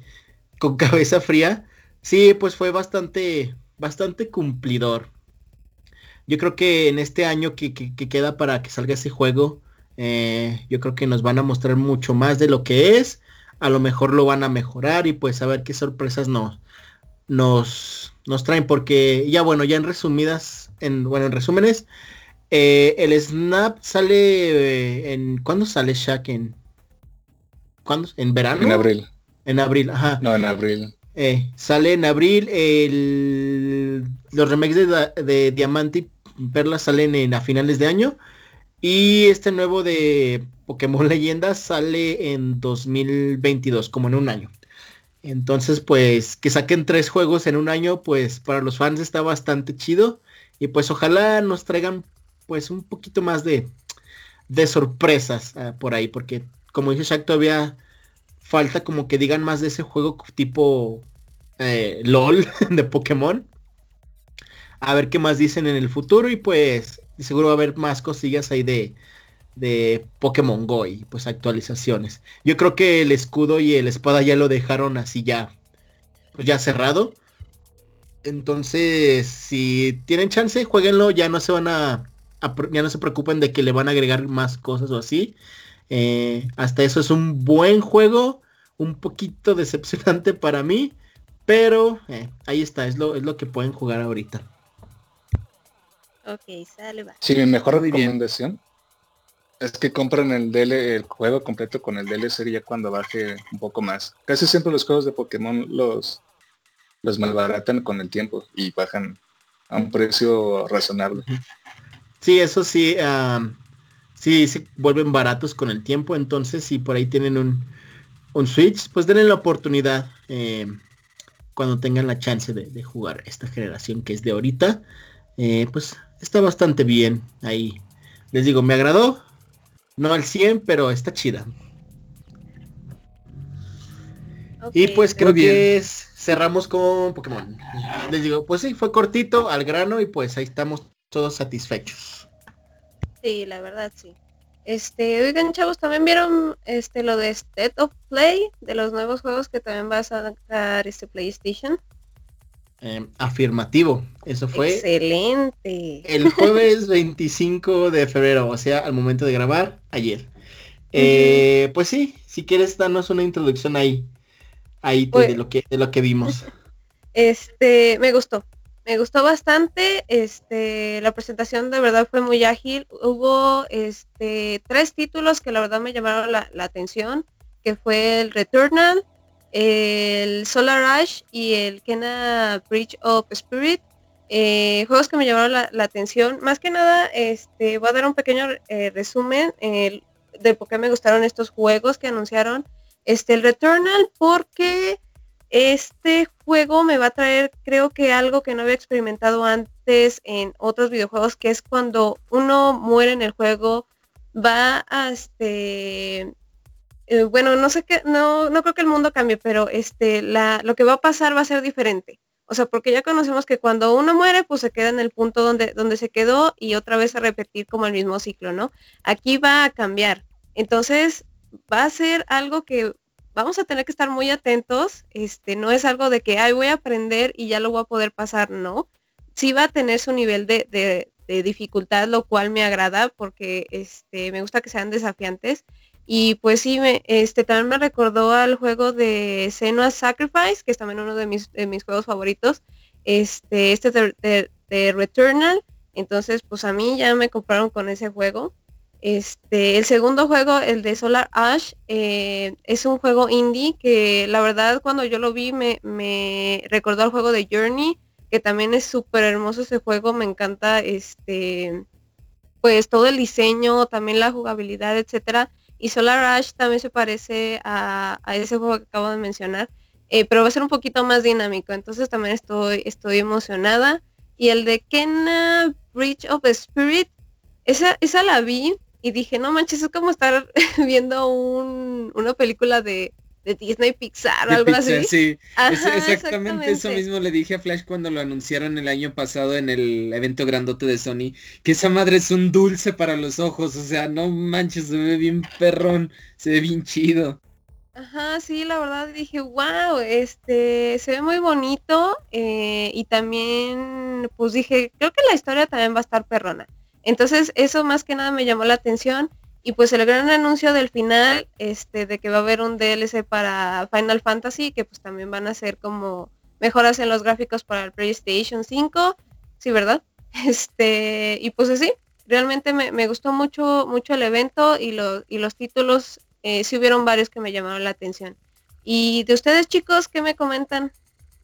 con cabeza fría, sí, pues fue bastante, bastante cumplidor. Yo creo que en este año que, queda para que salga ese juego, eh, yo creo que nos van a mostrar mucho más de lo que es. A lo mejor lo van a mejorar y pues a ver qué sorpresas nos, nos, nos traen. Porque ya bueno, ya en resumidas, en, bueno, en resúmenes, eh, el Snap sale eh, en... ¿Cuándo sale Shaq? ¿En, ¿Cuándo? ¿En verano?
En abril.
En abril, ajá.
No, en abril.
Sale en abril el, los remakes de, de Diamante y Perla salen en, a finales de año. Y este nuevo de Pokémon Leyendas sale en 2022, como en un año. Entonces, pues, que saquen tres juegos en un año, pues para los fans está bastante chido. Y pues ojalá nos traigan pues un poquito más de, sorpresas ah, por ahí. Porque como dice Shaq, todavía falta como que digan más de ese juego tipo eh, LOL de Pokémon. A ver qué más dicen en el futuro y pues seguro va a haber más cosillas ahí de, de Pokémon Go y pues actualizaciones. Yo creo que el escudo y el espada ya lo dejaron así ya, pues ya cerrado. Entonces, si tienen chance, jueguenlo, ya no se van a, ya no se preocupen de que le van a agregar más cosas o así. Eh, hasta eso es un buen juego, un poquito decepcionante para mí, pero eh, ahí está, es lo, es lo que pueden jugar ahorita.
Ok, sale, va.
Sí, mi mejor recomendación es que compren el DL, el juego completo con el DLC ya cuando baje un poco más. Casi siempre los juegos de Pokémon los, los malbaratan con el tiempo y bajan a un precio razonable.
Sí, eso sí, sí se vuelven baratos con el tiempo, entonces si por ahí tienen un, un Switch, pues denle la oportunidad eh, cuando tengan la chance de, jugar esta generación que es de ahorita. Eh, pues está bastante bien ahí. Les digo, me agradó. No al 100, pero está chida. y pues creo que cerramos con Pokémon. Les digo, pues sí, fue cortito, al grano y pues ahí estamos todos satisfechos.
Sí, la verdad sí. Este, oigan chavos, también vieron este lo de State of Play, de los nuevos juegos que también va a sacar este PlayStation.
Em, afirmativo, eso fue
excelente.
El jueves 25 de febrero, o sea, al momento de grabar, ayer. Eh, pues sí, si quieres darnos una introducción ahí, ahí de, pues lo que de lo que vimos.
Este, me gustó, me gustó bastante, este, la presentación de verdad fue muy ágil. Hubo este, tres títulos que la verdad me llamaron la, atención, que fue el Returnal, el Solar Rush y el Kena Bridge of Spirit. Eh, juegos que me llamaron la, atención. Más que nada, este, voy a dar un pequeño eh, resumen de por qué me gustaron estos juegos que anunciaron. Este, el Returnal, porque este juego me va a traer, creo que algo que no había experimentado antes en otros videojuegos, que es cuando uno muere en el juego, va a este, eh, bueno, no sé qué, no, no creo que el mundo cambie, pero este, la, lo que va a pasar va a ser diferente. O sea, porque ya conocemos que cuando uno muere, pues se queda en el punto donde, donde se quedó y otra vez a repetir como el mismo ciclo, ¿no? Aquí va a cambiar. Entonces, va a ser algo que vamos a tener que estar muy atentos. Este, no es algo de que, ay, voy a aprender y ya lo voy a poder pasar, no. Sí va a tener su nivel de, dificultad, lo cual me agrada porque este, me gusta que sean desafiantes. Y pues sí, me, este, también me recordó al juego de Senua Sacrifice, que es también uno de mis, de mis juegos favoritos. Este, este de, de Returnal. Entonces, pues a mí ya me compraron con ese juego. Este, el segundo juego, el de Solar Ash, eh, es un juego indie que la verdad cuando yo lo vi me, recordó al juego de Journey, que también es súper hermoso ese juego, me encanta este, pues todo el diseño, también la jugabilidad, etcétera. Y Solar Ash también se parece a, ese juego que acabo de mencionar, eh, pero va a ser un poquito más dinámico, entonces también estoy, estoy emocionada. Y el de Kena Bridge of Spirit, esa, esa la vi, y dije, no manches, es como estar viendo una película de, de Disney Pixar o algo así.
Sí, exactamente, eso mismo le dije a Flash cuando lo anunciaron el año pasado en el evento grandote de Sony, que esa madre es un dulce para los ojos, o sea, no manches, se ve bien perrón, se ve bien chido.
Ajá, sí, la verdad dije, wow, este, se ve muy bonito eh, y también, pues dije, creo que la historia también va a estar perrona. Entonces, eso más que nada me llamó la atención y pues el gran anuncio del final, este, de que va a haber un DLC para Final Fantasy, que pues también van a ser como mejoras en los gráficos para el PlayStation 5, sí, ¿verdad? Este, y pues así, realmente me, me gustó mucho, mucho el evento y, y los títulos eh, sí hubieron varios que me llamaron la atención. Y de ustedes chicos, ¿qué me comentan?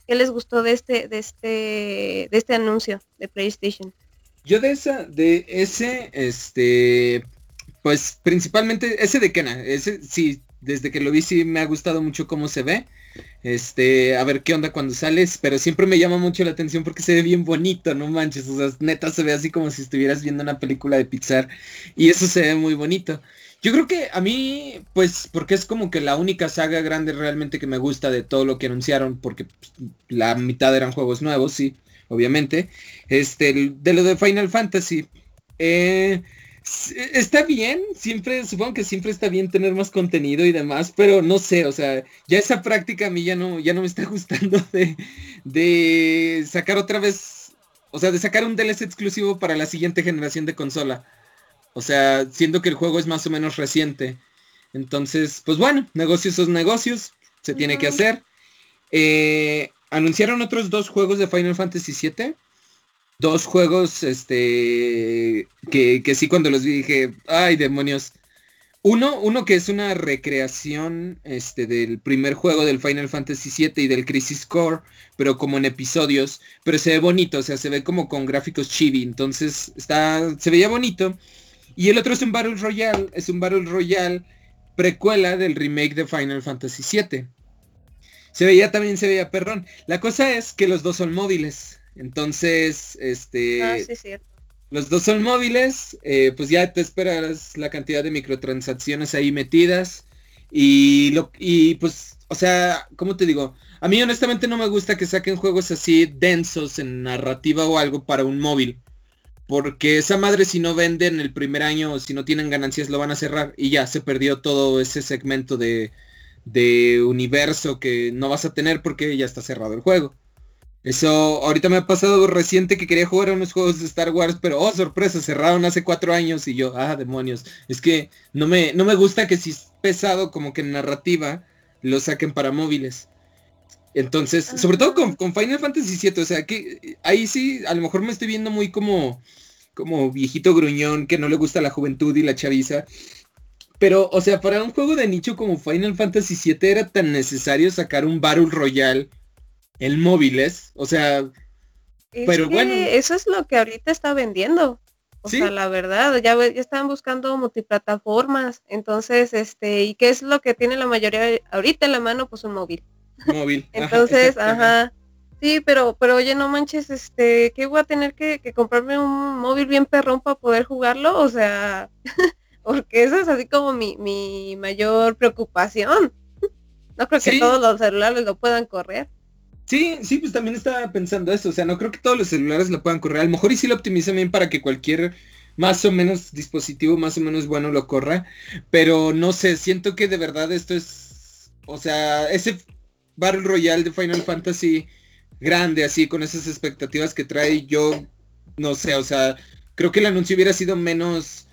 ¿Qué les gustó de este, de este, de este anuncio de PlayStation?
Yo de esa, de ese, este, pues principalmente ese de Kena, ese sí, desde que lo vi sí me ha gustado mucho cómo se ve. Este, a ver qué onda cuando sales, pero siempre me llama mucho la atención porque se ve bien bonito, no manches, o sea, neta se ve así como si estuvieras viendo una película de Pixar y eso se ve muy bonito. Yo creo que a mí, pues, porque es como que la única saga grande realmente que me gusta de todo lo que anunciaron, porque pues, la mitad eran juegos nuevos, sí, obviamente. Este, de lo de Final Fantasy. Eh, está bien, siempre, supongo que siempre está bien tener más contenido y demás, pero no sé, o sea, ya esa práctica a mí ya no, ya no me está gustando de, de sacar otra vez, o sea, de sacar un DLC exclusivo para la siguiente generación de consola. O sea, siendo que el juego es más o menos reciente. Entonces, pues bueno, negocios son negocios, se tiene que hacer. Eh, anunciaron otros dos juegos de Final Fantasy VII. Dos juegos, este, que, que sí cuando los vi dije, ay demonios. Uno, uno que es una recreación este, del primer juego del Final Fantasy VII y del Crisis Core, pero como en episodios, pero se ve bonito, o sea, se ve como con gráficos chibi, entonces está, se veía bonito. Y el otro es un Battle Royale, es un Battle Royale precuela del remake de Final Fantasy VII. Se veía también, se veía perrón. La cosa es que los dos son móviles. Entonces, este... Ah, sí, cierto. Los dos son móviles, eh, pues ya te esperas la cantidad de microtransacciones ahí metidas. Y, lo, y pues, o sea, ¿cómo te digo? A mí honestamente no me gusta que saquen juegos así densos en narrativa o algo para un móvil. Porque esa madre si no venden el primer año o si no tienen ganancias lo van a cerrar y ya se perdió todo ese segmento de, de universo que no vas a tener porque ya está cerrado el juego. Eso ahorita me ha pasado reciente que quería jugar a unos juegos de Star Wars, pero oh sorpresa, cerraron hace cuatro años y yo, ah, demonios. Es que no me, no me gusta que si es pesado como que en narrativa lo saquen para móviles. Entonces, sobre todo con, con, Final Fantasy VII, o sea que ahí sí, a lo mejor me estoy viendo muy como, como viejito gruñón que no le gusta la juventud y la chaviza. Pero, o sea, para un juego de nicho como Final Fantasy VII era tan necesario sacar un Battle Royale en móviles. O sea,
pero bueno. Eso es lo que ahorita está vendiendo. O sea, la verdad, ya, ya están buscando multiplataformas. Entonces, este, ¿y qué es lo que tiene la mayoría ahorita en la mano? Pues un móvil
móvil.
Entonces, ajá. Sí, pero, pero oye, no manches, este, ¿qué voy a tener que, comprarme un móvil bien perrón para poder jugarlo? O sea, porque eso es así como mi, mi mayor preocupación. No creo que todos los celulares lo puedan correr.
Sí, sí, pues también estaba pensando eso. O sea, no creo que todos los celulares lo puedan correr. A lo mejor y sí lo optimizan bien para que cualquier más o menos dispositivo más o menos bueno lo corra. Pero no sé, siento que de verdad esto es. O sea, ese Battle Royale de Final Fantasy grande, así, con esas expectativas que trae, yo no sé, o sea, creo que el anuncio hubiera sido menos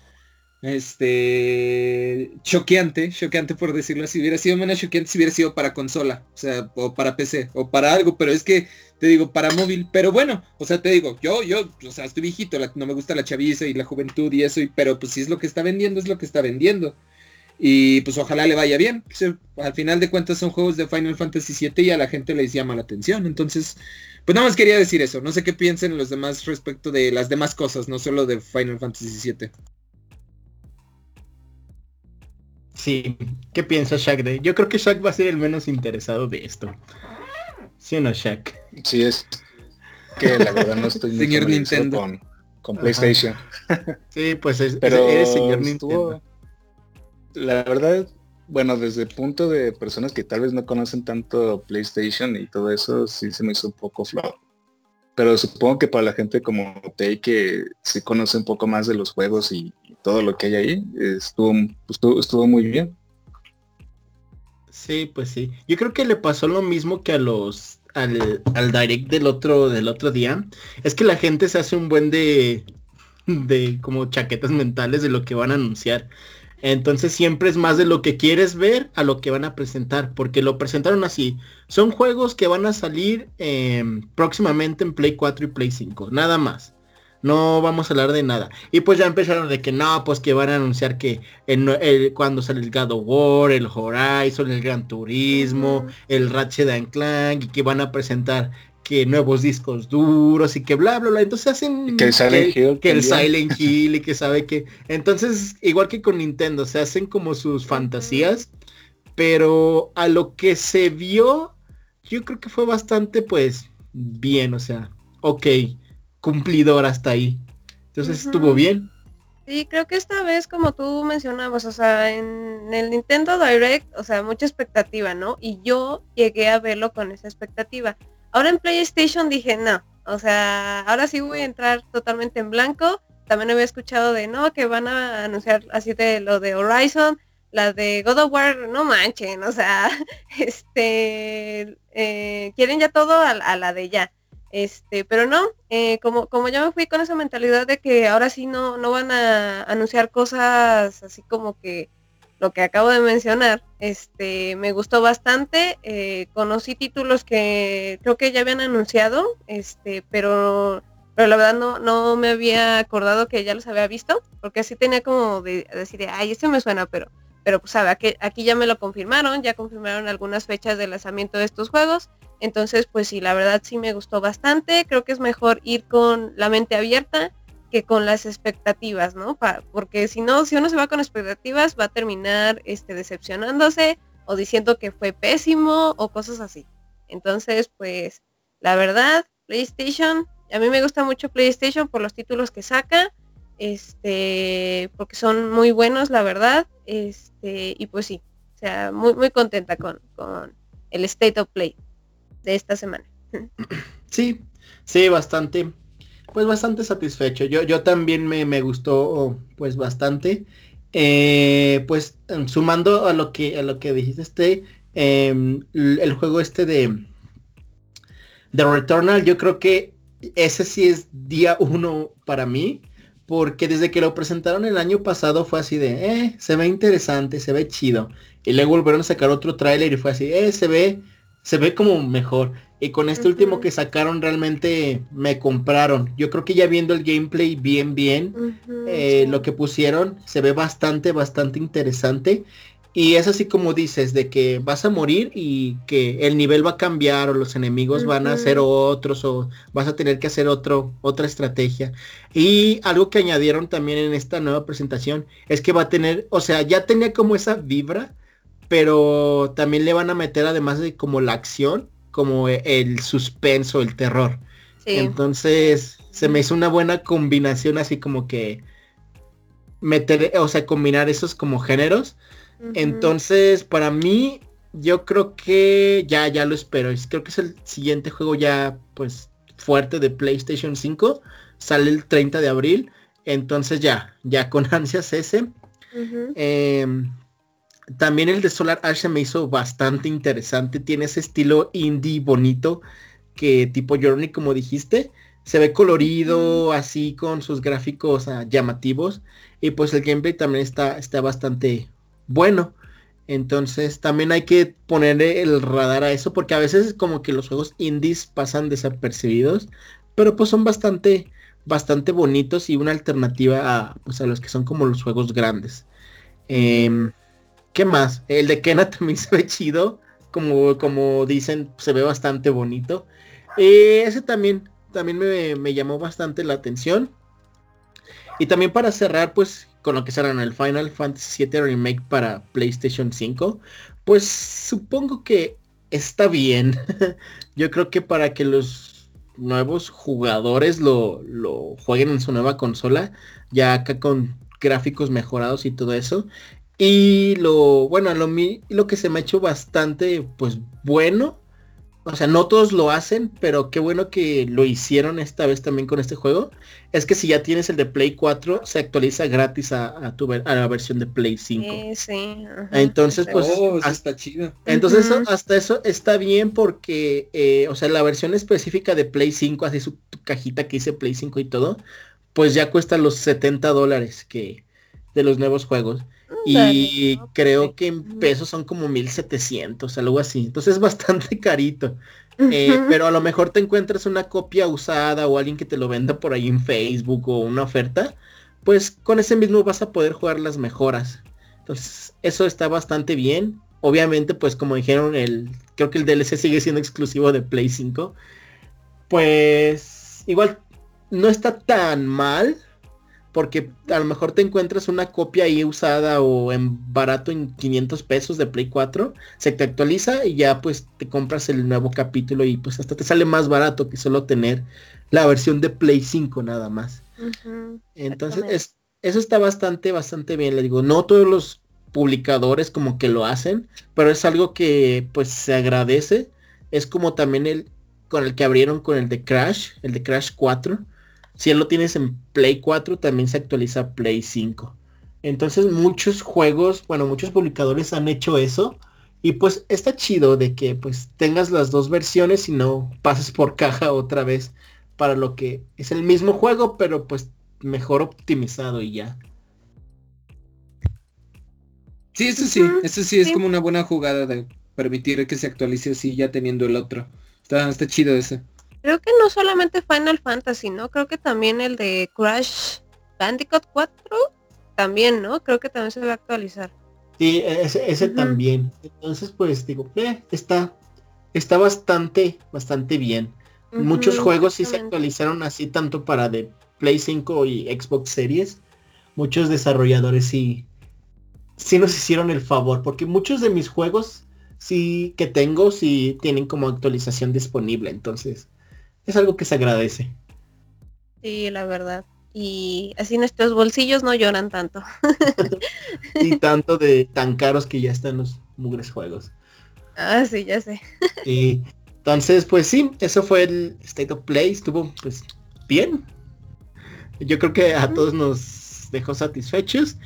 este choqueante, choqueante por decirlo así, hubiera sido menos choqueante si hubiera sido para consola, o sea, o para PC, o para algo, pero es que te digo, para móvil, pero bueno, o sea, te digo, yo, yo, o sea, estoy viejito, no me gusta la chaviza y la juventud y eso, y, pero pues si es lo que está vendiendo, es lo que está vendiendo. Y pues ojalá le vaya bien. al final de cuentas son juegos de Final Fantasy VII y a la gente les llama la atención. Entonces, pues nada más quería decir eso. No sé qué piensen los demás respecto de las demás cosas, no solo de Final Fantasy VII.
Sí, ¿qué piensa Shaq de? Yo creo que Shaq va a ser el menos interesado de esto. ¿Sí o no, Shaq?
Sí, es que la verdad no estoy muy
señor Nintendo.
Con, PlayStation.
sí, pues es, Pero señor Nintendo
la verdad, bueno, desde el punto de personas que tal vez no conocen tanto PlayStation y todo eso, sí se me hizo un poco flojo. Pero supongo que para la gente como Tay que sí conoce un poco más de los juegos y, todo lo que hay ahí, estuvo, estuvo, estuvo muy bien.
Sí, pues sí. Yo creo que le pasó lo mismo que a los al, al, direct del otro del otro día. Es que la gente se hace un buen de de como chaquetas mentales de lo que van a anunciar. Entonces siempre es más de lo que quieres ver a lo que van a presentar, porque lo presentaron así. Son juegos que van a salir em, próximamente en Play 4 y Play 5, nada más. No vamos a hablar de nada. Y pues ya empezaron de que no, pues que van a anunciar que el, cuando sale el God of War, el Horizon, el Gran Turismo, el Ratchet Clank, y que van a presentar que nuevos discos duros y que bla bla bla. Entonces hacen
que, el
que, el Silent Hill y que sabe que. Entonces, igual que con Nintendo, se hacen como sus fantasías. Pero a lo que se vio, yo creo que fue bastante pues bien, o sea, ok, cumplidor hasta ahí. Entonces estuvo bien.
Sí, creo que esta vez, como tú mencionabas, o sea, en el Nintendo Direct, o sea, mucha expectativa, ¿no? Y yo llegué a verlo con esa expectativa. Ahora en PlayStation dije, no, o sea, ahora sí voy a entrar totalmente en blanco. También había escuchado de, no, que van a anunciar así de lo de Horizon, la de God of War, no manchen, o sea, este, eh, quieren ya todo a, la de ya. Este, pero no, eh, como, como yo me fui con esa mentalidad de que ahora sí no, no van a anunciar cosas así como que lo que acabo de mencionar, este, me gustó bastante. Eh, conocí títulos que creo que ya habían anunciado, este, pero, pero la verdad no, no me había acordado que ya los había visto, porque así tenía como de, decir, ay, este me suena, pero, pero pues sabe, aquí ya me lo confirmaron, ya confirmaron algunas fechas de lanzamiento de estos juegos. Entonces, pues sí, la verdad sí me gustó bastante. Creo que es mejor ir con la mente abierta que con las expectativas, ¿no? porque si no, si uno se va con expectativas, va a terminar este, decepcionándose o diciendo que fue pésimo o cosas así. Entonces, pues, la verdad, PlayStation, a mí me gusta mucho PlayStation por los títulos que saca, este, porque son muy buenos, la verdad, este, y pues sí, o sea, muy, muy contenta con, con el State of Play de esta semana.
Sí, sí, bastante pues bastante satisfecho. Yo, yo también me, me gustó pues bastante. Eh, pues em, sumando a lo que a lo que dijiste este em, el juego este de de Returnal yo creo que ese sí es día uno para mí porque desde que lo presentaron el año pasado fue así de eh, se ve interesante se ve chido y luego volvieron a sacar otro tráiler y fue así eh, se ve se ve como mejor y con este último que sacaron realmente me compraron. Yo creo que ya viendo el gameplay bien, bien, eh, lo que pusieron se ve bastante, bastante interesante. Y es así como dices, de que vas a morir y que el nivel va a cambiar o los enemigos van a ser otros o vas a tener que hacer otro, otra estrategia. Y algo que añadieron también en esta nueva presentación es que va a tener, o sea, ya tenía como esa vibra, pero también le van a meter además de como la acción, como el suspenso, el terror. Entonces se me hizo una buena combinación así como que meter, o sea, combinar esos como géneros. Entonces, para mí, yo creo que ya, ya lo espero. Creo que es el siguiente juego ya, pues, fuerte de PlayStation 5. Sale el 30 de abril. Entonces ya, ya con ansias ese. También el de Solar Ash se me hizo bastante interesante. Tiene ese estilo indie bonito que tipo Journey, como dijiste. Se ve colorido, así con sus gráficos ah, llamativos. Y pues el gameplay también está, está bastante bueno. Entonces también hay que poner el radar a eso porque a veces como que los juegos indies pasan desapercibidos. Pero pues son bastante, bastante bonitos y una alternativa a, pues, a los que son como los juegos grandes. Em, ¿Qué más? El de Kena también se ve chido. Como, como dicen, se ve bastante bonito. Eh, ese también, también me, llamó bastante la atención. Y también para cerrar, pues, con lo que será en el Final Fantasy VII Remake para PlayStation 5, pues supongo que está bien. Yo creo que para que los nuevos jugadores lo, lo jueguen en su nueva consola, ya acá con gráficos mejorados y todo eso, Y lo, bueno, lo, lo que se me ha hecho bastante, pues bueno, o sea, no todos lo hacen, pero qué bueno que lo hicieron esta vez también con este juego. Es que si ya tienes el de Play 4, se actualiza gratis a, tu, a la versión de Play 5.
Sí, sí.
entonces, pues...
Oh, está chido.
Entonces, hasta eso está bien porque, eh, o sea, la versión específica de Play 5, así su cajita que dice Play 5 y todo, pues ya cuesta los 70 dólares que de los nuevos juegos. Y creo que en pesos son como 1700, algo así. Entonces es bastante carito. Eh, pero a lo mejor te encuentras una copia usada o alguien que te lo venda por ahí en Facebook o una oferta. Pues con ese mismo vas a poder jugar las mejoras. Entonces eso está bastante bien. Obviamente pues como dijeron, el, creo que el DLC sigue siendo exclusivo de Play 5. Pues igual no está tan mal porque a lo mejor te encuentras una copia ahí usada o en barato en 500 pesos de Play 4, se te actualiza y ya pues te compras el nuevo capítulo y pues hasta te sale más barato que solo tener la versión de Play 5 nada más. Entonces es, eso está bastante, bastante bien. Le digo, no todos los publicadores como que lo hacen, pero es algo que pues se agradece. Es como también el con el que abrieron con el de Crash, el de Crash 4 si él lo tienes en Play 4, también se actualiza Play 5. Entonces muchos juegos, bueno, muchos publicadores han hecho eso. Y pues está chido de que pues tengas las dos versiones y no pases por caja otra vez para lo que es el mismo juego, pero pues mejor optimizado y ya.
Sí, eso sí, eso sí es como una buena jugada de permitir que se actualice así ya teniendo el otro. Está, está chido ese.
Creo que no solamente Final Fantasy, ¿no? Creo que también el de Crash Bandicoot 4 también, ¿no? Creo que también se va a actualizar.
Sí, ese, también. Entonces, pues digo, eh, está, está bastante, bastante bien. Muchos juegos sí se actualizaron así tanto para de Play 5 y Xbox Series. Muchos desarrolladores sí, sí nos hicieron el favor, porque muchos de mis juegos sí que tengo sí tienen como actualización disponible. Entonces, es algo que se agradece.
Sí, la verdad. Y así nuestros bolsillos no lloran tanto.
y tanto de tan caros que ya están los mugres juegos.
Ah, sí, ya sé.
y entonces, pues sí, eso fue el State of Play. Estuvo pues bien. Yo creo que a todos nos dejó satisfechos.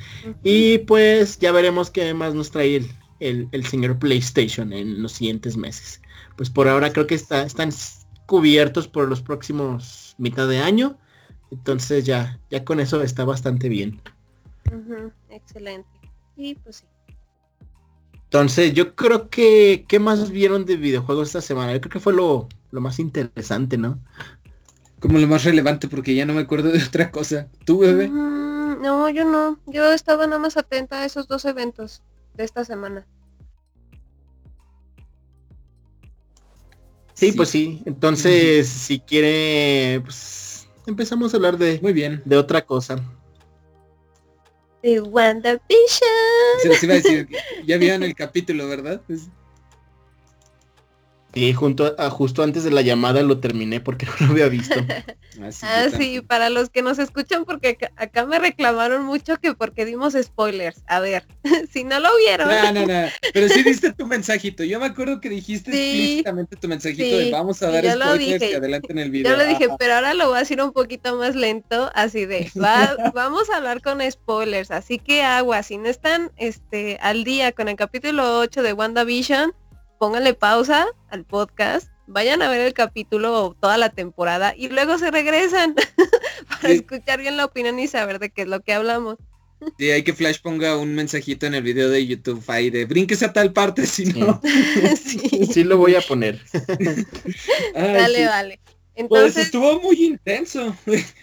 Y pues ya veremos qué más nos trae el, el, el señor PlayStation en los siguientes meses. Pues por ahora creo que está, están cubiertos por los próximos mitad de año. Entonces ya, ya con eso está bastante bien.
Excelente. Y pues sí.
Entonces yo creo que, ¿qué más vieron de videojuegos esta semana? Yo creo que fue lo, más interesante, ¿no?
Como lo más relevante, porque ya no me acuerdo de otra cosa. ¿Tú, bebé?
Mm, no, yo no. Yo estaba nada más atenta a esos dos eventos de esta semana.
Sí, pues sí. Entonces, si quiere, pues empezamos a hablar de,
Muy bien.
de otra cosa.
De WandaVision.
Se, iba a decir, ya vieron el capítulo, ¿verdad?
Sí, junto a, justo antes de la llamada lo terminé porque no lo había visto.
ah, sí, para los que nos escuchan, porque acá, me reclamaron mucho que porque dimos spoilers. A ver, si no lo vieron.
No, no, no. Pero sí diste tu mensajito. Yo me acuerdo que dijiste explícitamente tu mensajito de vamos a dar spoilers y adelante en el video.
Yo lo dije, pero ahora lo voy a decir un poquito más lento, así de, vamos a hablar con spoilers. Así que agua, si no están este al día con el capítulo 8 de WandaVision, pónganle pausa al podcast, vayan a ver el capítulo toda la temporada y luego se regresan para escuchar bien la opinión y saber de qué es lo que hablamos.
Sí, hay que Flash ponga un mensajito en el video de YouTube ahí de brinques a tal parte, si no.
sí. lo voy a poner.
dale, vale. Pues
Entonces estuvo muy intenso.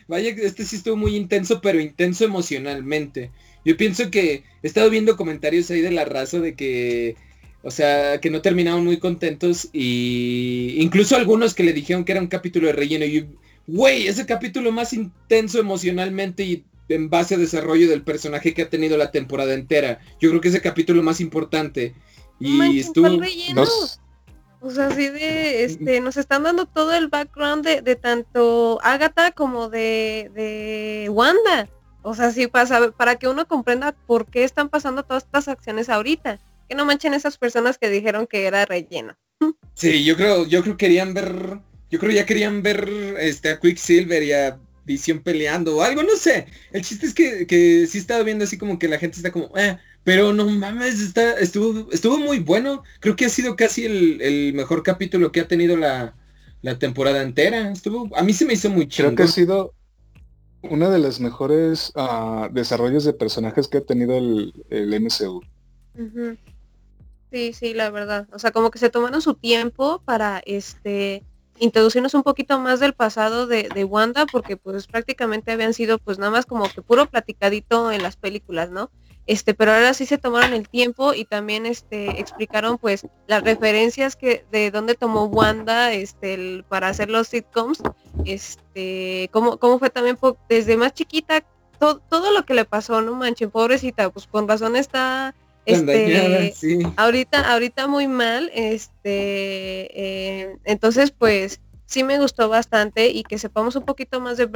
Vaya que este sí estuvo muy intenso, pero intenso emocionalmente. Yo pienso que he estado viendo comentarios ahí de la raza de que o sea, que no terminaron muy contentos y incluso algunos que le dijeron que era un capítulo de relleno y güey, ese capítulo más intenso emocionalmente y en base a desarrollo del personaje que ha tenido la temporada entera. Yo creo que ese capítulo más importante. Y estuvo
O sea, así de, este, nos están dando todo el background de, tanto Agatha como de, de Wanda. O sea, sí pasa, para que uno comprenda por qué están pasando todas estas acciones ahorita. Que no manchen esas personas que dijeron que era relleno.
Sí, yo creo, yo creo que querían ver, yo creo ya querían ver este a Quicksilver y a Visión peleando o algo, no sé. El chiste es que, que sí estaba viendo así como que la gente está como, eh, pero no mames, está, estuvo, estuvo muy bueno. Creo que ha sido casi el, mejor capítulo que ha tenido la, temporada entera. Estuvo, a mí se me hizo muy chido.
Creo que ha sido uno de los mejores ah, desarrollos de personajes que ha tenido el, el MCU.
Sí, sí, la verdad. O sea, como que se tomaron su tiempo para este introducirnos un poquito más del pasado de, de, Wanda, porque pues prácticamente habían sido pues nada más como que puro platicadito en las películas, ¿no? Este, pero ahora sí se tomaron el tiempo y también este explicaron pues las referencias que de dónde tomó Wanda este para hacer los sitcoms, este, cómo, cómo fue también desde más chiquita todo, todo lo que le pasó, no manchen, pobrecita, pues con razón está este, ahorita, ahorita muy mal, este, eh, entonces pues sí me gustó bastante y que sepamos un poquito más de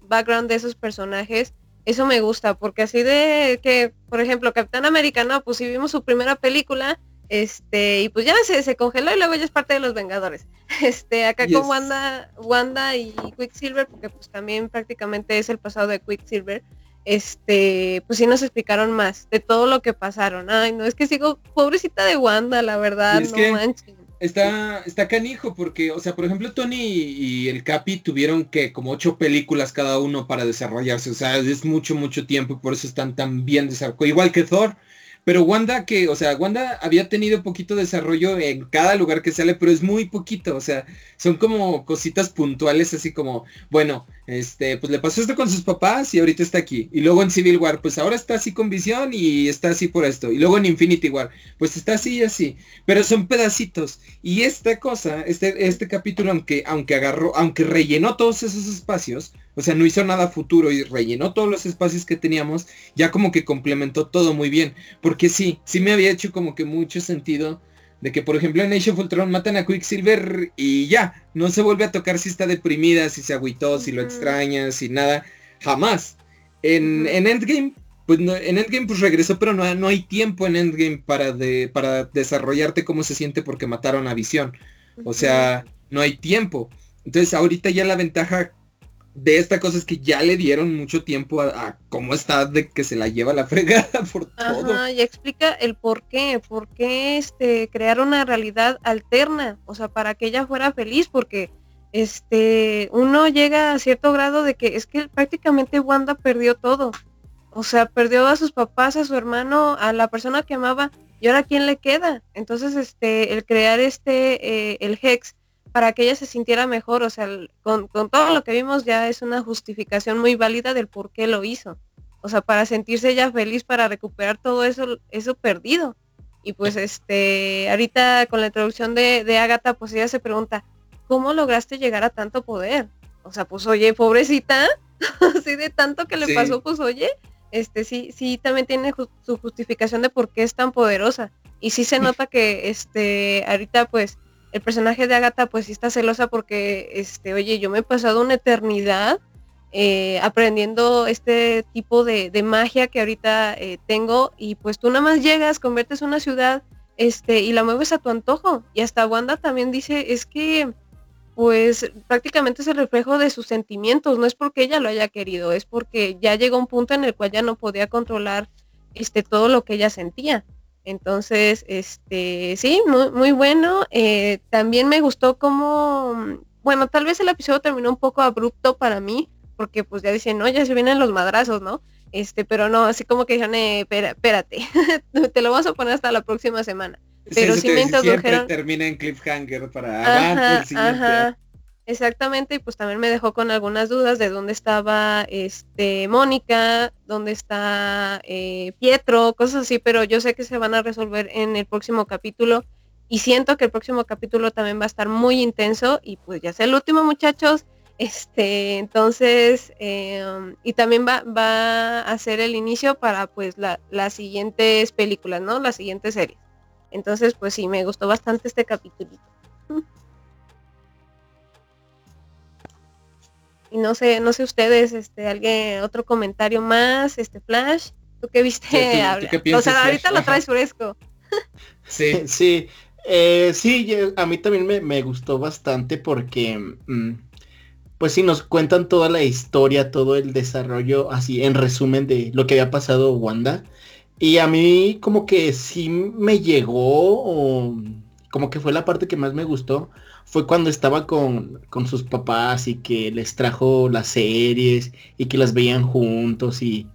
background de esos personajes, eso me gusta, porque así de que, por ejemplo, Capitán Americano, pues sí vimos su primera película, este, y pues ya se, se congeló y luego ya es parte de los Vengadores. Este, acá con Wanda, Wanda y Quicksilver, porque pues también prácticamente es el pasado de Quicksilver, este, pues sí nos explicaron más de todo lo que pasaron. Ay, no, es que sigo, pobrecita de Wanda, la verdad, no manches.
Está, está canijo porque, o sea, por ejemplo, Tony y el Capi tuvieron que como ocho películas cada uno para desarrollarse. O sea, es mucho, mucho tiempo y por eso están tan bien desarrollados. Igual que Thor, pero Wanda que, o sea, Wanda había tenido poquito desarrollo en cada lugar que sale, pero es muy poquito, o sea, son como cositas puntuales, así como, bueno, este, pues le pasó esto con sus papás y ahorita está aquí. Y luego en Civil War, pues ahora está así con visión y está así por esto. Y luego en Infinity War, pues está así y así. Pero son pedacitos. Y esta cosa, este, este capítulo, aunque, aunque agarró, aunque rellenó todos esos espacios, o sea, no hizo nada futuro y rellenó todos los espacios que teníamos, ya como que complementó todo muy bien. Porque sí, sí me había hecho como que mucho sentido de que, por ejemplo, en Age of Ultron matan a Quicksilver y ya, no se vuelve a tocar si está deprimida, si se agüitó, si lo extraña, si nada, jamás. En, Endgame, pues no, en Endgame pues regresó, pero no, no hay tiempo en Endgame para, de, para desarrollarte cómo se siente porque mataron a Visión. O sea, no hay tiempo. Entonces ahorita ya la ventaja de esta cosa es que ya le dieron mucho tiempo a, cómo está de que se la lleva la fregada por todo.
y explica el por qué, por qué este, crear una realidad alterna, o sea, para que ella fuera feliz, porque este, uno llega a cierto grado de que es que prácticamente Wanda perdió todo. O sea, perdió a sus papás, a su hermano, a la persona que amaba, y ahora quién le queda. Entonces, este, el crear este, eh, el Hex, para que ella se sintiera mejor, o sea, con, todo lo que vimos ya es una justificación muy válida del por qué lo hizo. O sea, para sentirse ella feliz, para recuperar todo eso, eso perdido. Y pues este, ahorita con la introducción de, de Agatha, pues ella se pregunta, ¿cómo lograste llegar a tanto poder? O sea, pues oye, pobrecita, así de tanto que le pasó, pues oye, este sí, sí también tiene su justificación de por qué es tan poderosa. Y sí se nota que este, ahorita pues el personaje de Agatha pues sí está celosa porque, este, oye, yo me he pasado una eternidad eh, aprendiendo este tipo de, magia que ahorita eh, tengo y pues tú nada más llegas, conviertes una ciudad este, y la mueves a tu antojo. Y hasta Wanda también dice, es que pues prácticamente es el reflejo de sus sentimientos, no es porque ella lo haya querido, es porque ya llegó un punto en el cual ya no podía controlar este, todo lo que ella sentía. Entonces, este, sí, muy, muy bueno. Eh, también me gustó como, bueno, tal vez el episodio terminó un poco abrupto para mí, porque pues ya dicen, no, ya se vienen los madrazos, ¿no? Este, pero no, así como que dijeron, eh, espérate, te lo vamos a poner hasta la próxima semana. Pero sí, me introdujeron.
termina en cliffhanger para ajá,
Exactamente, y pues también me dejó con algunas dudas de dónde estaba este Mónica, dónde está eh, Pietro, cosas así, pero yo sé que se van a resolver en el próximo capítulo y siento que el próximo capítulo también va a estar muy intenso y pues ya sea el último muchachos, este, entonces, em, y también va, va a ser el inicio para pues las siguientes películas, ¿no? Las siguientes series. Entonces, pues sí, me gustó bastante este capítulo. Y no sé, no sé ustedes, este, alguien, otro comentario más, este Flash, ¿tú qué viste? o sea, ahorita lo traes fresco.
sí, sí. Eh, sí, a mí también me, gustó bastante porque, mm, pues sí, nos cuentan toda la historia, todo el desarrollo, así en resumen de lo que había pasado Wanda. Y a mí como que sí me llegó, o como que fue la parte que más me gustó, fue cuando estaba con, con, sus papás y que les trajo las series y que las veían juntos y,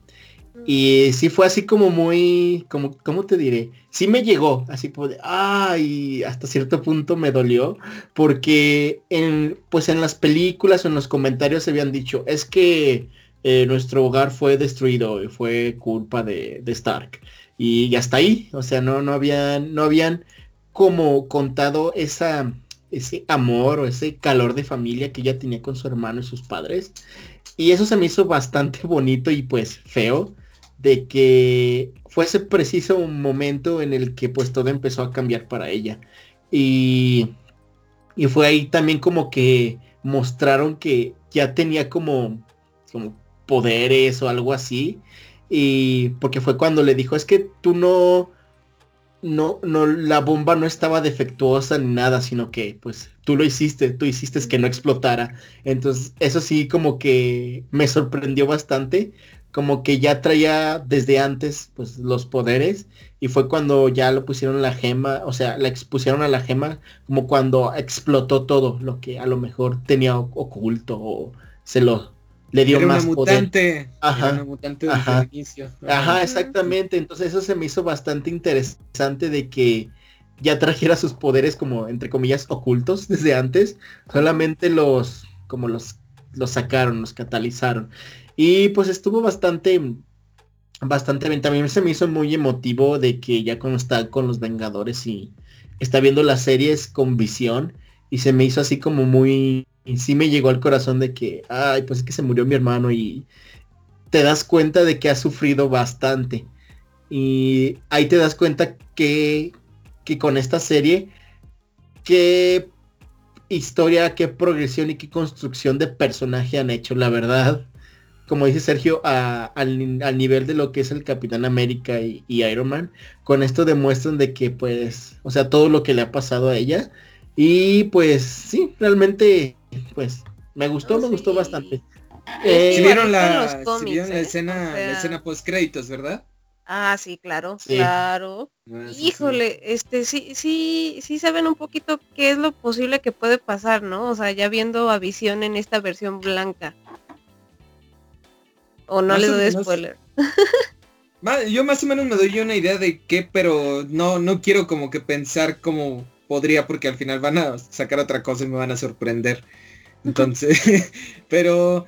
y sí fue así como muy, como, ¿cómo te diré? Sí me llegó, así como ay, hasta cierto punto me dolió, porque en, pues en las películas o en los comentarios se habían dicho, es que eh, nuestro hogar fue destruido y fue culpa de, de Stark. Y, hasta ahí, o sea, no, no habían, no habían como contado esa, ese amor o ese calor de familia que ella tenía con su hermano y sus padres. Y eso se me hizo bastante bonito y pues feo de que fuese preciso un momento en el que pues todo empezó a cambiar para ella. Y, y fue ahí también como que mostraron que ya tenía como, como poderes o algo así. Y porque fue cuando le dijo, es que tú no, no, no, la bomba no estaba defectuosa ni nada, sino que pues tú lo hiciste, tú hiciste que no explotara. Entonces eso sí como que me sorprendió bastante como que ya traía desde antes pues los poderes y fue cuando ya lo pusieron la gema, o sea, la expusieron a la gema como cuando explotó todo lo que a lo mejor tenía oculto o se lo le dio más
mutante,
poder. Ajá, mutante ajá, ajá, exactamente. Entonces eso se me hizo bastante interesante de que ya trajera sus poderes como entre comillas ocultos desde antes, solamente los como los los sacaron, los catalizaron. Y pues estuvo bastante, bastante bien. También se me hizo muy emotivo de que ya cuando está con los Vengadores y está viendo las series con visión y se me hizo así como muy, y sí me llegó al corazón de que, ay, pues es que se murió mi hermano y te das cuenta de que ha sufrido bastante. Y ahí te das cuenta que, que con esta serie, qué historia, qué progresión y qué construcción de personaje han hecho, la verdad como dice Sergio, al, nivel de lo que es el Capitán América y, Iron Man. Con esto demuestran de que pues, o sea, todo lo que le ha pasado a ella. Y pues sí, realmente, pues, me gustó, me gustó bastante.
Eh, vieron la, la escena, la escena post créditos, ¿verdad?
Ah, sí, claro, claro. Ah, Híjole, este sí, sí, sí saben un poquito qué es lo posible que puede pasar, ¿no? O sea, ya viendo a Visión en esta versión blanca. O no le doy spoiler.
yo más o menos me doy una idea de qué, pero no, no quiero como que pensar cómo podría, porque al final van a sacar otra cosa y me van a sorprender. Entonces, pero,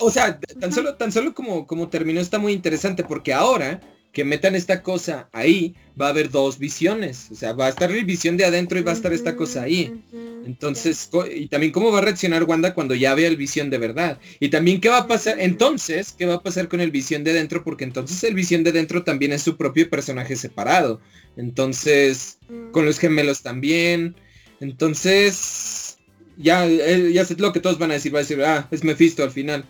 o sea, tan solo, tan solo como, como terminó está muy interesante porque ahora que metan esta cosa ahí, va a haber dos visiones. O sea, va a estar la visión de adentro y va a estar esta cosa ahí. Entonces, y también cómo va a reaccionar Wanda cuando ya vea el visión de verdad. Y también qué va a pasar, entonces, qué va a pasar con el visión de dentro, porque entonces el visión de dentro también es su propio personaje separado. Entonces, con los gemelos también. Entonces, ya, eh, ya sé lo que todos van a decir, va a decir, ah, es Mephisto al final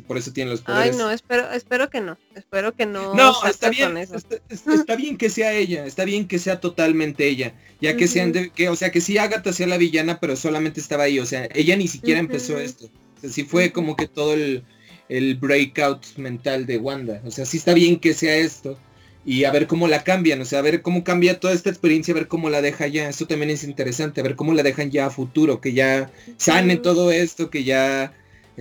por eso tiene los poderes.
Ay, no, espero, espero que no. Espero que no.
No, está bien. Está, bien que sea ella. Está bien que sea totalmente ella. Ya que sean que, o sea, que sí Agatha sea la villana, pero solamente estaba ahí. O sea, ella ni siquiera empezó esto. O sea, sí fue como que todo el, el breakout mental de Wanda. O sea, sí está bien que sea esto. Y a ver cómo la cambian, o sea, a ver cómo cambia toda esta experiencia, a ver cómo la deja ya. Eso también es interesante, a ver cómo la dejan ya a futuro, que ya sane todo esto, que ya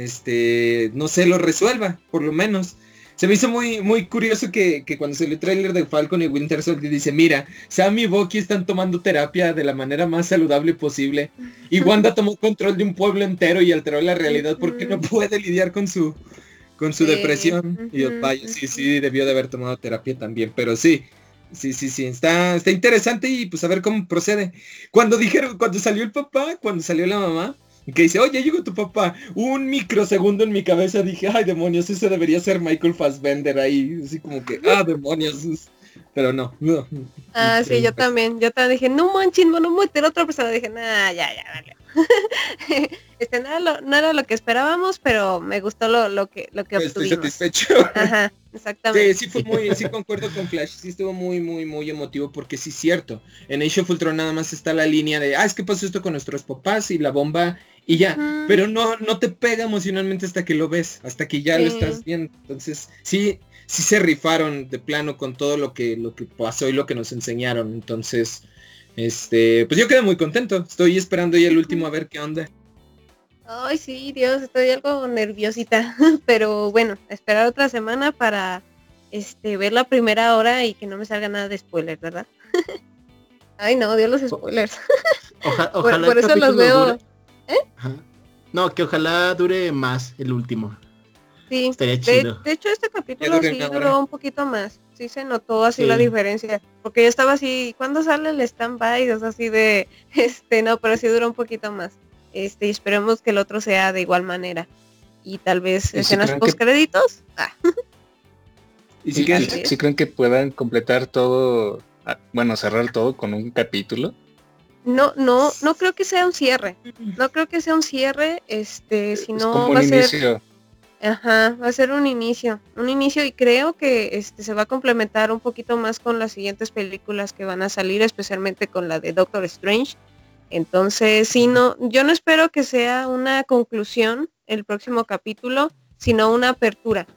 este, no se lo resuelva, por lo menos. Se me hizo muy, muy curioso que, cuando se el trailer de Falcon y Winter Soldier dice, mira, Sam y Bucky están tomando terapia de la manera más saludable posible. Y Wanda tomó control de un pueblo entero y alteró la realidad porque no puede lidiar con su, con su depresión. Y vaya, sí, sí, debió de haber tomado terapia también, pero sí. Sí, sí, sí, está, está interesante y pues a ver cómo procede. Cuando dijeron, cuando salió el papá, cuando salió la mamá, que dice, oye, llegó tu papá. Un microsegundo en mi cabeza dije, ay demonios, ese debería ser Michael Fassbender ahí. Así como que, ah demonios. pero no, no.
Ah, sí, yo también, yo también dije, no manches, no me meter otra persona, dije, nah, ya, ya, dale. este no era, lo, no era lo que esperábamos, pero me gustó lo, lo que lo que
Estoy satisfecho.
Ajá, exactamente.
Sí, sí fue muy, sí concuerdo con Flash, sí estuvo muy, muy, muy emotivo porque sí es cierto. En Age of Ultron nada más está la línea de, ah, es que pasó esto con nuestros papás y la bomba y ya. Pero no, no te pega emocionalmente hasta que lo ves, hasta que ya lo estás viendo. Entonces, sí, sí se rifaron de plano con todo lo que, lo que pasó y lo que nos enseñaron. Entonces, este, pues yo quedé muy contento. Estoy esperando ya el último a ver qué onda.
Ay, sí, Dios, estoy algo nerviosita. Pero bueno, esperar otra semana para este ver la primera hora y que no me salga nada de spoiler, ¿verdad? Ay, no, Dios los spoilers.
ojalá
por, eso los veo. ¿Eh?
No, que ojalá dure más el último.
Sí, de, hecho este capítulo sí duró un poquito más. Sí se notó así la diferencia. Porque yo estaba así, ¿cuándo sale el stand-by? O sea, así de, este, no, pero sí duró un poquito más. Este, y esperemos que el otro sea de igual manera. Y tal vez escenas post créditos. Ah.
¿Y si, si, creen que puedan completar todo, ah, bueno, cerrar todo con un capítulo?
No, no, no creo que sea un cierre. No creo que sea un cierre, este, sino va a ser Ajá, va a ser un inicio, un inicio y creo que este se va a complementar un poquito más con las siguientes películas que van a salir, especialmente con la de Doctor Strange. Entonces, si no, yo no espero que sea una conclusión el próximo capítulo, sino una apertura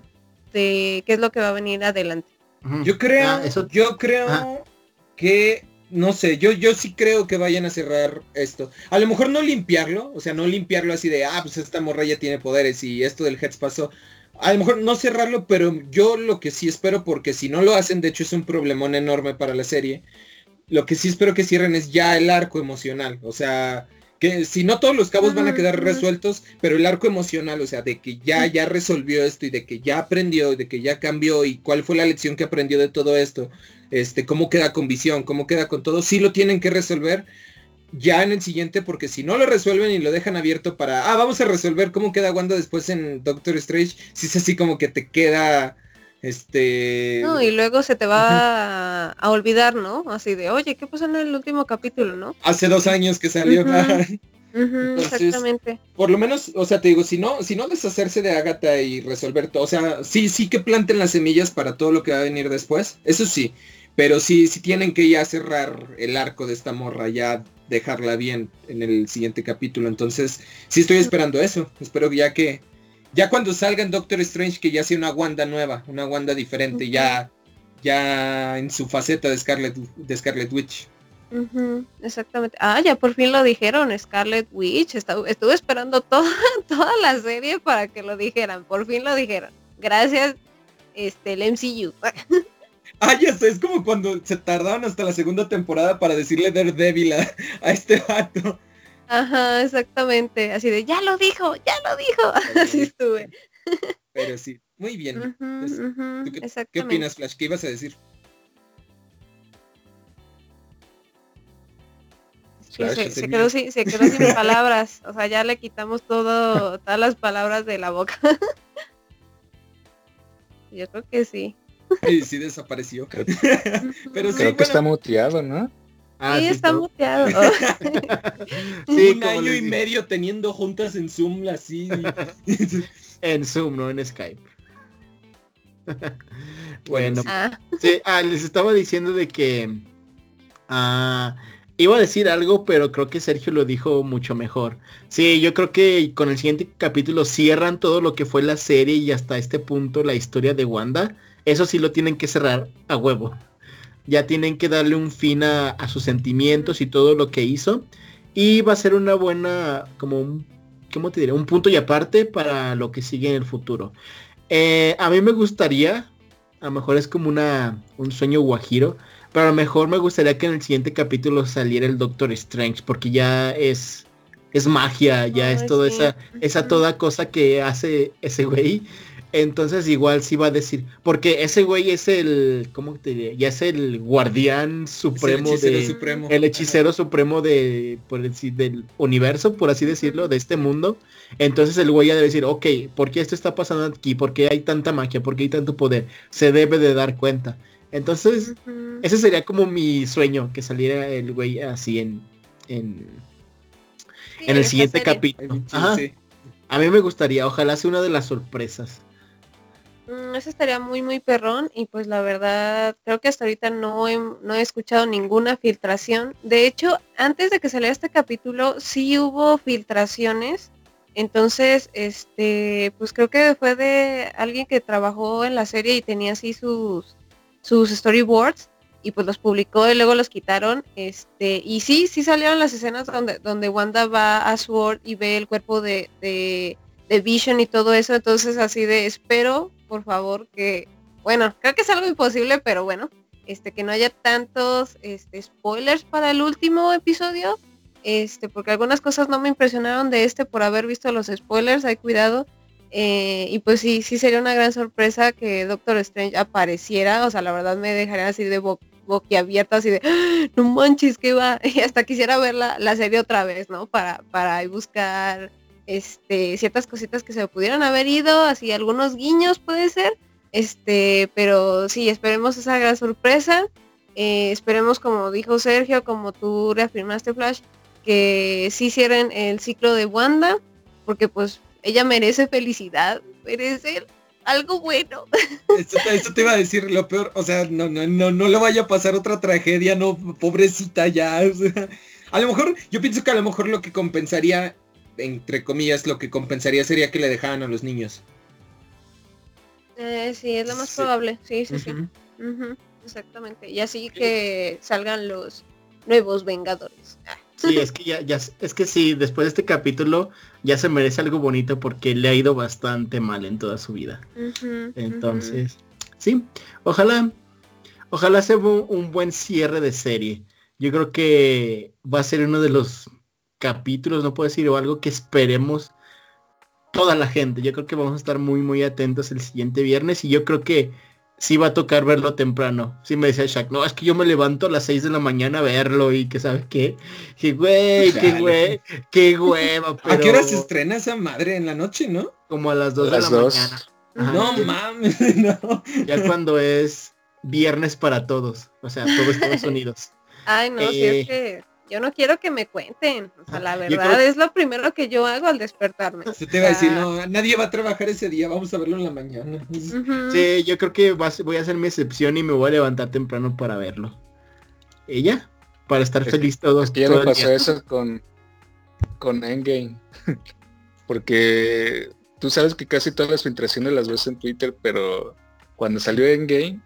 de qué es lo que va a venir adelante.
Yo creo, ah, yo creo que no sé, yo, yo sí creo que vayan a cerrar esto. A lo mejor no limpiarlo, o sea, no limpiarlo así de, ah, pues esta morra ya tiene poderes y esto del Heads pasó. A lo mejor no cerrarlo, pero yo lo que sí espero, porque si no lo hacen, de hecho es un problemón enorme para la serie. Lo que sí espero que cierren es ya el arco emocional. O sea, que si no todos los cabos van a quedar resueltos, pero el arco emocional, o sea, de que ya, ya resolvió esto y de que ya aprendió, de que ya cambió y cuál fue la lección que aprendió de todo esto este, cómo queda con visión, cómo queda con todo, sí lo tienen que resolver ya en el siguiente, porque si no lo resuelven y lo dejan abierto para, ah, vamos a resolver cómo queda Wanda después en Doctor Strange, si es así como que te queda, este...
No, y luego se te va a, olvidar, ¿no? Así de, oye, ¿qué pasó en el último capítulo, no?
Hace dos años que salió.
exactamente.
Por lo menos, o sea, te digo, si no, si no deshacerse de Agatha y resolver todo, o sea, sí, sí que planten las semillas para todo lo que va a venir después, eso sí, pero sí, sí tienen que ya cerrar el arco de esta morra, ya dejarla bien en el siguiente capítulo. Entonces, sí estoy esperando eso. Espero ya que, ya cuando salga en Doctor Strange, que ya sea una Wanda nueva, una Wanda diferente, ya, ya en su faceta de Scarlet, de Scarlet Witch.
exactamente. Ah, ya por fin lo dijeron, Scarlet Witch. estuve esperando toda, toda la serie para que lo dijeran. Por fin lo dijeron. Gracias, este, el MCU.
Ah, ya sé, es como cuando se tardaron hasta la segunda temporada para decirle Daredevil a, a este vato.
Ajá, exactamente. Así de, ya lo dijo, ya lo dijo. Así estuve.
Pero sí, muy bien. qué, opinas, Flash? ¿Qué ibas a decir?
se, quedó sin, se quedó sin palabras. O sea, ya le quitamos todo, todas las palabras de la boca. Yo creo que sí.
Sí, sí desapareció.
Pero sí, Creo que está muteado, ¿no?
Ah, sí, está muteado.
Un año y medio teniendo juntas en Zoom así.
en Zoom, no en Skype. bueno, ah. sí, ah, les estaba diciendo de que ah, iba a decir algo, pero creo que Sergio lo dijo mucho mejor. Sí, yo creo que con el siguiente capítulo cierran todo lo que fue la serie y hasta este punto la historia de Wanda eso sí lo tienen que cerrar a huevo. Ya tienen que darle un fin a, sus sentimientos y todo lo que hizo. Y va a ser una buena, como un, ¿cómo te diré? Un punto y aparte para lo que sigue en el futuro. Eh, a mí me gustaría, a lo mejor es como una, un sueño guajiro, pero a lo mejor me gustaría que en el siguiente capítulo saliera el Doctor Strange, porque ya es, es magia, ya es toda esa, esa toda cosa que hace ese güey. Entonces igual sí va a decir, porque ese güey es el, ¿cómo te diría? Ya es el guardián supremo el de, supremo. el hechicero supremo de, por decir, del universo, por así decirlo, de este mundo. Entonces el güey ya debe decir, ok, ¿por qué esto está pasando aquí? ¿Por qué hay tanta magia? ¿Por qué hay tanto poder? Se debe de dar cuenta. Entonces, ese sería como mi sueño, que saliera el güey así en, en, en el siguiente capítulo. A mí me gustaría, ojalá sea una de las sorpresas.
Mm, eso estaría muy, muy perrón y pues la verdad creo que hasta ahorita no he, no he escuchado ninguna filtración. De hecho, antes de que saliera este capítulo sí hubo filtraciones. Entonces, este, pues creo que fue de alguien que trabajó en la serie y tenía así sus, sus storyboards y pues los publicó y luego los quitaron. Este, y sí, sí salieron las escenas donde, donde Wanda va a Sword y ve el cuerpo de, de, de Vision y todo eso. Entonces así de espero por favor, que, bueno, creo que es algo imposible, pero bueno, este, que no haya tantos este, spoilers para el último episodio, este, porque algunas cosas no me impresionaron de este por haber visto los spoilers, hay cuidado. Eh, y pues sí, sí sería una gran sorpresa que Doctor Strange apareciera, o sea, la verdad me dejaría así de bo boquiabierta, así de, ¡Ah! no manches, que va, y hasta quisiera ver la, la, serie otra vez, ¿no? Para, para buscar este, ciertas cositas que se pudieran haber ido, así algunos guiños puede ser, este, pero sí, esperemos esa gran sorpresa, eh, esperemos como dijo Sergio, como tú reafirmaste Flash, que sí cierren el ciclo de Wanda, porque pues ella merece felicidad, merece algo bueno.
Eso, te iba a decir lo peor, o sea, no, no, no, no le vaya a pasar otra tragedia, no, pobrecita ya. a lo mejor, yo pienso que a lo mejor lo que compensaría entre comillas, lo que compensaría sería que le dejaran a los niños.
Eh, sí, es lo más probable. Sí, sí, sí. Exactamente. Y así que salgan los nuevos Vengadores.
Ah. Sí, es que ya, ya, es que sí, después de este capítulo ya se merece algo bonito porque le ha ido bastante mal en toda su vida. Entonces, sí, ojalá, ojalá sea un buen cierre de serie. Yo creo que va a ser uno de los capítulos, no puedo decir, o algo que esperemos toda la gente. Yo creo que vamos a estar muy, muy atentos el siguiente viernes y yo creo que sí va a tocar verlo temprano. Sí me decía Shaq, no, es que yo me levanto a las 6 de la mañana a verlo y que sabes qué. Que güey, qué güey, qué hueva.
¿A qué hora se estrena esa madre en la noche, no?
Como a las 2 de la mañana.
no mames, no.
Ya cuando es viernes para todos. O sea, todos Estados Unidos.
Ay, no, si es eh, que yo no quiero que me cuenten. O sea, la verdad es lo primero que yo hago al despertarme.
Se te va a decir, no, nadie va a trabajar ese día, vamos a verlo en la mañana.
Sí, yo creo que voy a hacer mi excepción y me voy a levantar temprano para verlo. ¿Ella? Para estar feliz todos.
ya no pasó eso con, con Endgame. Porque tú sabes que casi todas las filtraciones las ves en Twitter, pero cuando salió Endgame,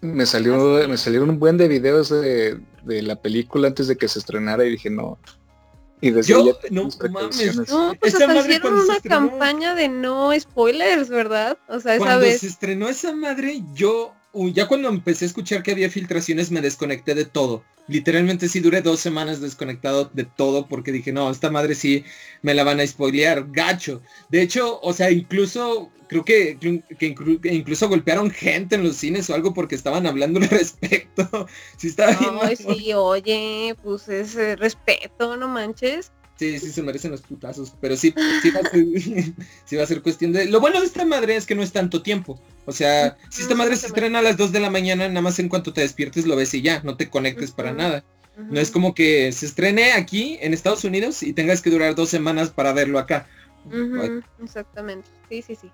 me salió, me salieron un buen de videos de, de, la película antes de que se estrenara y dije no.
Y desde Yo, no mames.
No, pues hasta hicieron una campaña de no spoilers, ¿verdad? O sea, esa
cuando
vez.
se estrenó esa madre, yo ya cuando empecé a escuchar que había filtraciones me desconecté de todo. Literalmente sí duré dos semanas desconectado de todo porque dije, no, esta madre sí me la van a spoilear, gacho. De hecho, o sea, incluso creo que, que, incluso golpearon gente en los cines o algo porque estaban hablando al respecto.
sí estaba Ay, sí, oye, pues es respeto, no manches.
Sí, sí se merecen los putazos, pero sí, sí va, a ser, sí va a ser cuestión de... Lo bueno de esta madre es que no es tanto tiempo. O sea, si esta madre se estrena a las 2 de la mañana, nada más en cuanto te despiertes lo ves y ya, no te conectes para nada. No es como que se estrene aquí en Estados Unidos y tengas que durar dos semanas para verlo acá.
Exactamente, sí, sí, sí.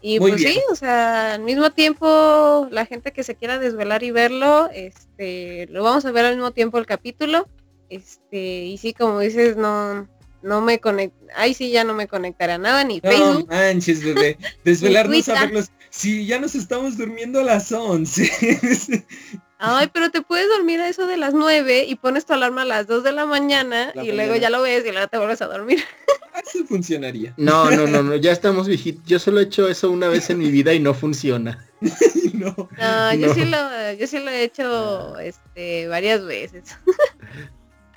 Y pues sí, o sea, al mismo tiempo, la gente que se quiera desvelar y verlo, este, lo vamos a ver al mismo tiempo el capítulo. Este, y sí, como dices, no, no me conecta, ahí sí ya no me conectará nada, ni no Facebook.
manches, bebé. Desvelarnos a verlos. Sí, ya nos estamos durmiendo a las 11.
Ay, pero te puedes dormir a eso de las 9 y pones tu alarma a las 2 de la mañana y luego ya lo ves y luego te vuelves a dormir.
Así funcionaría.
No, no, no, no, ya estamos viejitos. Yo solo he hecho eso una vez en mi vida y no funciona.
no, no, yo sí lo, yo sí lo he hecho este varias veces.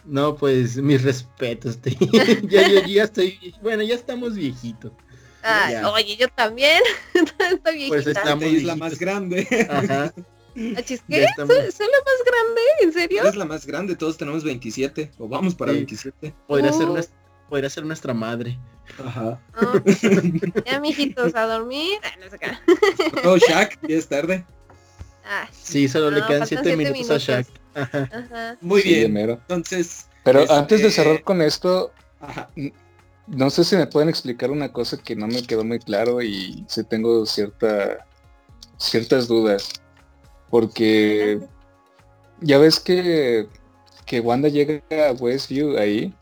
No, pues mis respetos. ya, yo ya estoy, bueno, ya estamos viejitos.
Ay, oye, yo también. Estoy viejita. Pues
estamos es la más grande.
Ajá. ¿Qué? ¿Soy, la más grande? ¿En serio?
Es la más grande, todos tenemos 27, o vamos para 27.
Podría, ser nuestra, podría ser nuestra madre.
Ajá.
ya, mijitos, a dormir. Ah, no,
oh, Shaq, ya es tarde.
Ah,
sí, solo le quedan
faltan
7
siete
minutos, a Shaq. Ajá.
Ajá.
Muy
Sí,
bien.
mero.
Entonces,
Pero
Este-
antes de cerrar con esto,
ajá.
No sé si me pueden explicar una cosa que no me quedó muy claro y sí tengo cierta ciertas dudas. Porque ya ves que, que Wanda llega a Westview ahí.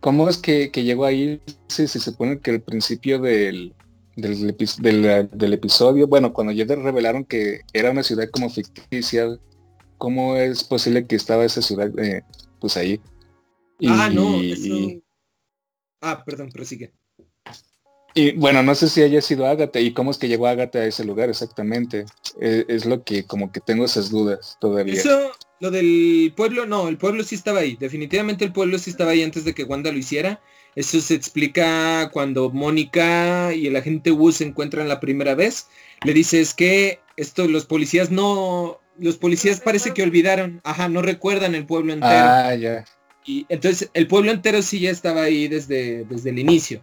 ¿Cómo es que, que llegó ahí? Si se supone que al principio del, del, epi- del- del episodio, bueno, cuando ya revelaron que era una ciudad como ficticia, ¿cómo es posible que estaba esa ciudad eh, pues ahí?
Ah, no,
Y-
eso... Ah, perdón, prosigue.
Y bueno, no sé si haya sido Ágata y cómo es que llegó Ágata a ese lugar exactamente. Eh, es lo que como que tengo esas dudas todavía.
Eso, lo del pueblo, no, el pueblo sí estaba ahí. Definitivamente el pueblo sí estaba ahí antes de que Wanda lo hiciera. Eso se explica cuando Mónica y el agente Wu se encuentran la primera vez. Le dice es que esto los policías no, los policías parece que olvidaron, ajá, no recuerdan el pueblo entero.
Ah, ya.
Y entonces el pueblo entero sí ya estaba ahí desde, desde el inicio.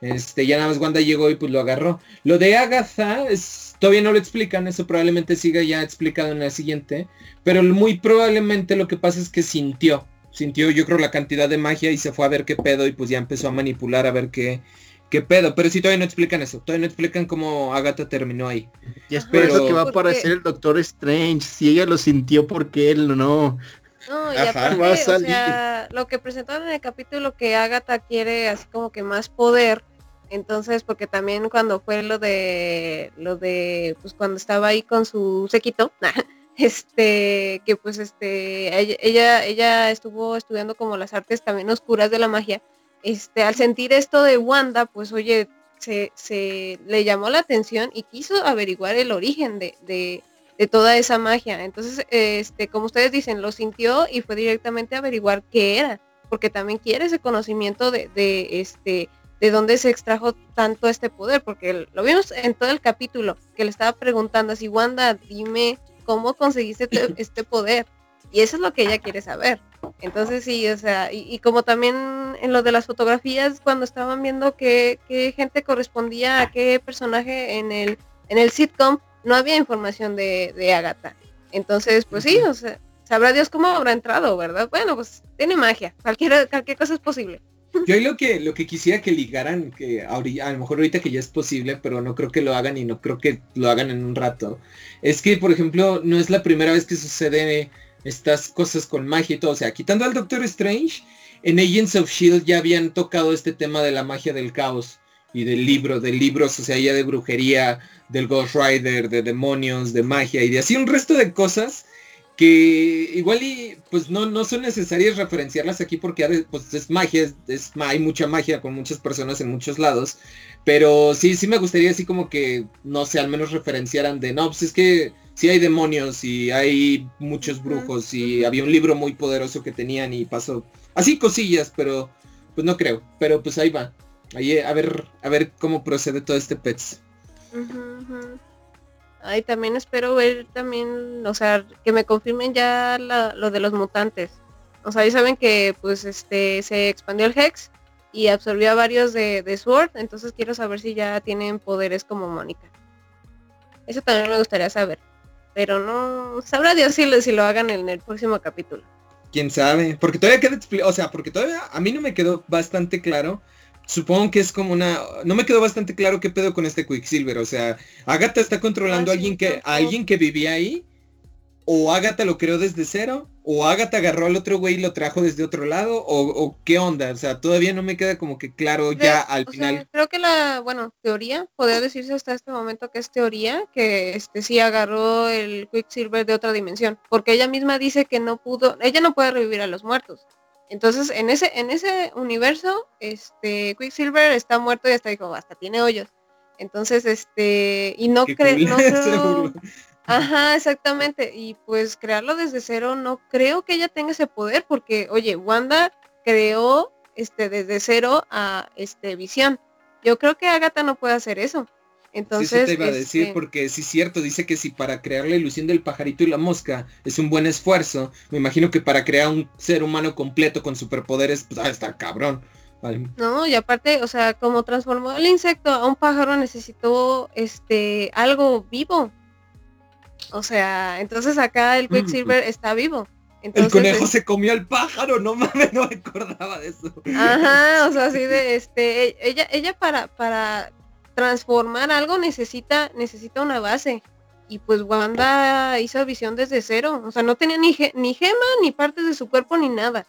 Este, ya nada más Wanda llegó y pues lo agarró. Lo de Agatha es, todavía no lo explican, eso probablemente siga ya explicado en la siguiente. Pero muy probablemente lo que pasa es que sintió. Sintió yo creo la cantidad de magia y se fue a ver qué pedo y pues ya empezó a manipular a ver qué, qué pedo. Pero sí todavía no explican eso. Todavía no explican cómo Agatha terminó ahí.
Y es por
Pero-
eso que va a aparecer el Doctor Strange. Si ella lo sintió, porque él no?
No, y
Ajá.
aparte,
Va a
o sea, lo que presentaron en el capítulo que Agatha quiere así como que más poder. Entonces, porque también cuando fue lo de lo de pues cuando estaba ahí con su sequito, este que pues este ella, ella ella estuvo estudiando como las artes también oscuras de la magia. Este, al sentir esto de Wanda, pues oye, se, se le llamó la atención y quiso averiguar el origen de, de, de toda esa magia. Entonces, este, como ustedes dicen, lo sintió y fue directamente a averiguar qué era, porque también quiere ese conocimiento de, de este de dónde se extrajo tanto este poder, porque lo vimos en todo el capítulo, que le estaba preguntando así, Wanda, dime cómo conseguiste este, poder. Y eso es lo que ella quiere saber. Entonces sí, o sea, y, y como también en lo de las fotografías, cuando estaban viendo qué, qué gente correspondía a qué personaje en el, en el sitcom, no había información de, de Agatha. Entonces, pues sí, o sea, sabrá Dios cómo habrá entrado, ¿verdad? Bueno, pues tiene magia, cualquier, cualquier cosa es posible.
Yo lo que lo que quisiera que ligaran, que ahori- a lo mejor ahorita que ya es posible, pero no creo que lo hagan y no creo que lo hagan en un rato, es que por ejemplo no es la primera vez que sucede estas cosas con magia y todo. O sea, quitando al Doctor Strange, en Agents of Shield ya habían tocado este tema de la magia del caos y del libro, de libros, o sea, ya de brujería, del Ghost Rider, de demonios, de magia y de así un resto de cosas que igual y pues no, no son necesarias referenciarlas aquí porque de- pues es magia, es, hay mucha magia con muchas personas en muchos lados, pero sí, sí me gustaría así como que, no sé, al menos referenciaran de, no, pues es que sí hay demonios y hay muchos brujos y había un libro muy poderoso que tenían y pasó, así cosillas, pero pues no creo, pero pues ahí va, ahí a ver, a ver cómo procede todo este pets.
Ujú. Ay, también espero ver también, o sea, que me confirmen ya la- lo de los mutantes. O sea, ya saben que pues este se expandió el Hex y absorbió a varios de, de Sword, entonces quiero saber si ya tienen poderes como Mónica. Eso también me gustaría saber. Pero no, sabrá Dios si lo, si lo hagan en el próximo capítulo.
quién sabe, porque todavía queda o sea, porque todavía a mí no me quedó bastante claro. Supongo que es como una, no me quedó bastante claro qué pedo con este Quicksilver, o sea, Agatha está controlando
Ah,
a alguien que, a alguien que vivía ahí, o Agatha lo creó desde cero, o Agatha agarró al otro güey y lo trajo desde otro lado, o, o qué onda, o sea, todavía no me queda como que claro ya al
sea,
final.
creo que la, bueno, teoría, podría decirse hasta este momento que es teoría, que este sí agarró el Quicksilver de otra dimensión, porque ella misma dice que no pudo, ella no puede revivir a los muertos. Entonces, en ese, en ese universo, este Quicksilver está muerto y hasta dijo, hasta tiene hoyos. Entonces, este, y no,
Qué
cre-
cool,
no creo. Ajá, exactamente. Y pues crearlo desde cero, no creo que ella tenga ese poder, porque, oye, Wanda creó este desde cero a este visión. Yo creo que Agatha no puede hacer eso.
Sí,
Entonces,
eso te iba a decir
este,
porque sí es cierto, dice que si para crear la ilusión del pajarito y la mosca es un buen esfuerzo, me imagino que para crear un ser humano completo con superpoderes, pues ah, está cabrón. Vale.
no, y aparte, o sea, como transformó el insecto a un pájaro, necesitó este algo vivo. O sea, entonces acá el Quicksilver está vivo.
el conejo se comió al pájaro, no mames, no me acordaba de eso.
Ajá, o sea, así de este, e, ella, ella para, para transformar algo necesita, necesita una base. Y pues Wanda hizo visión desde cero. O sea, no tenía ni, ni gema, ni partes de su cuerpo, ni nada.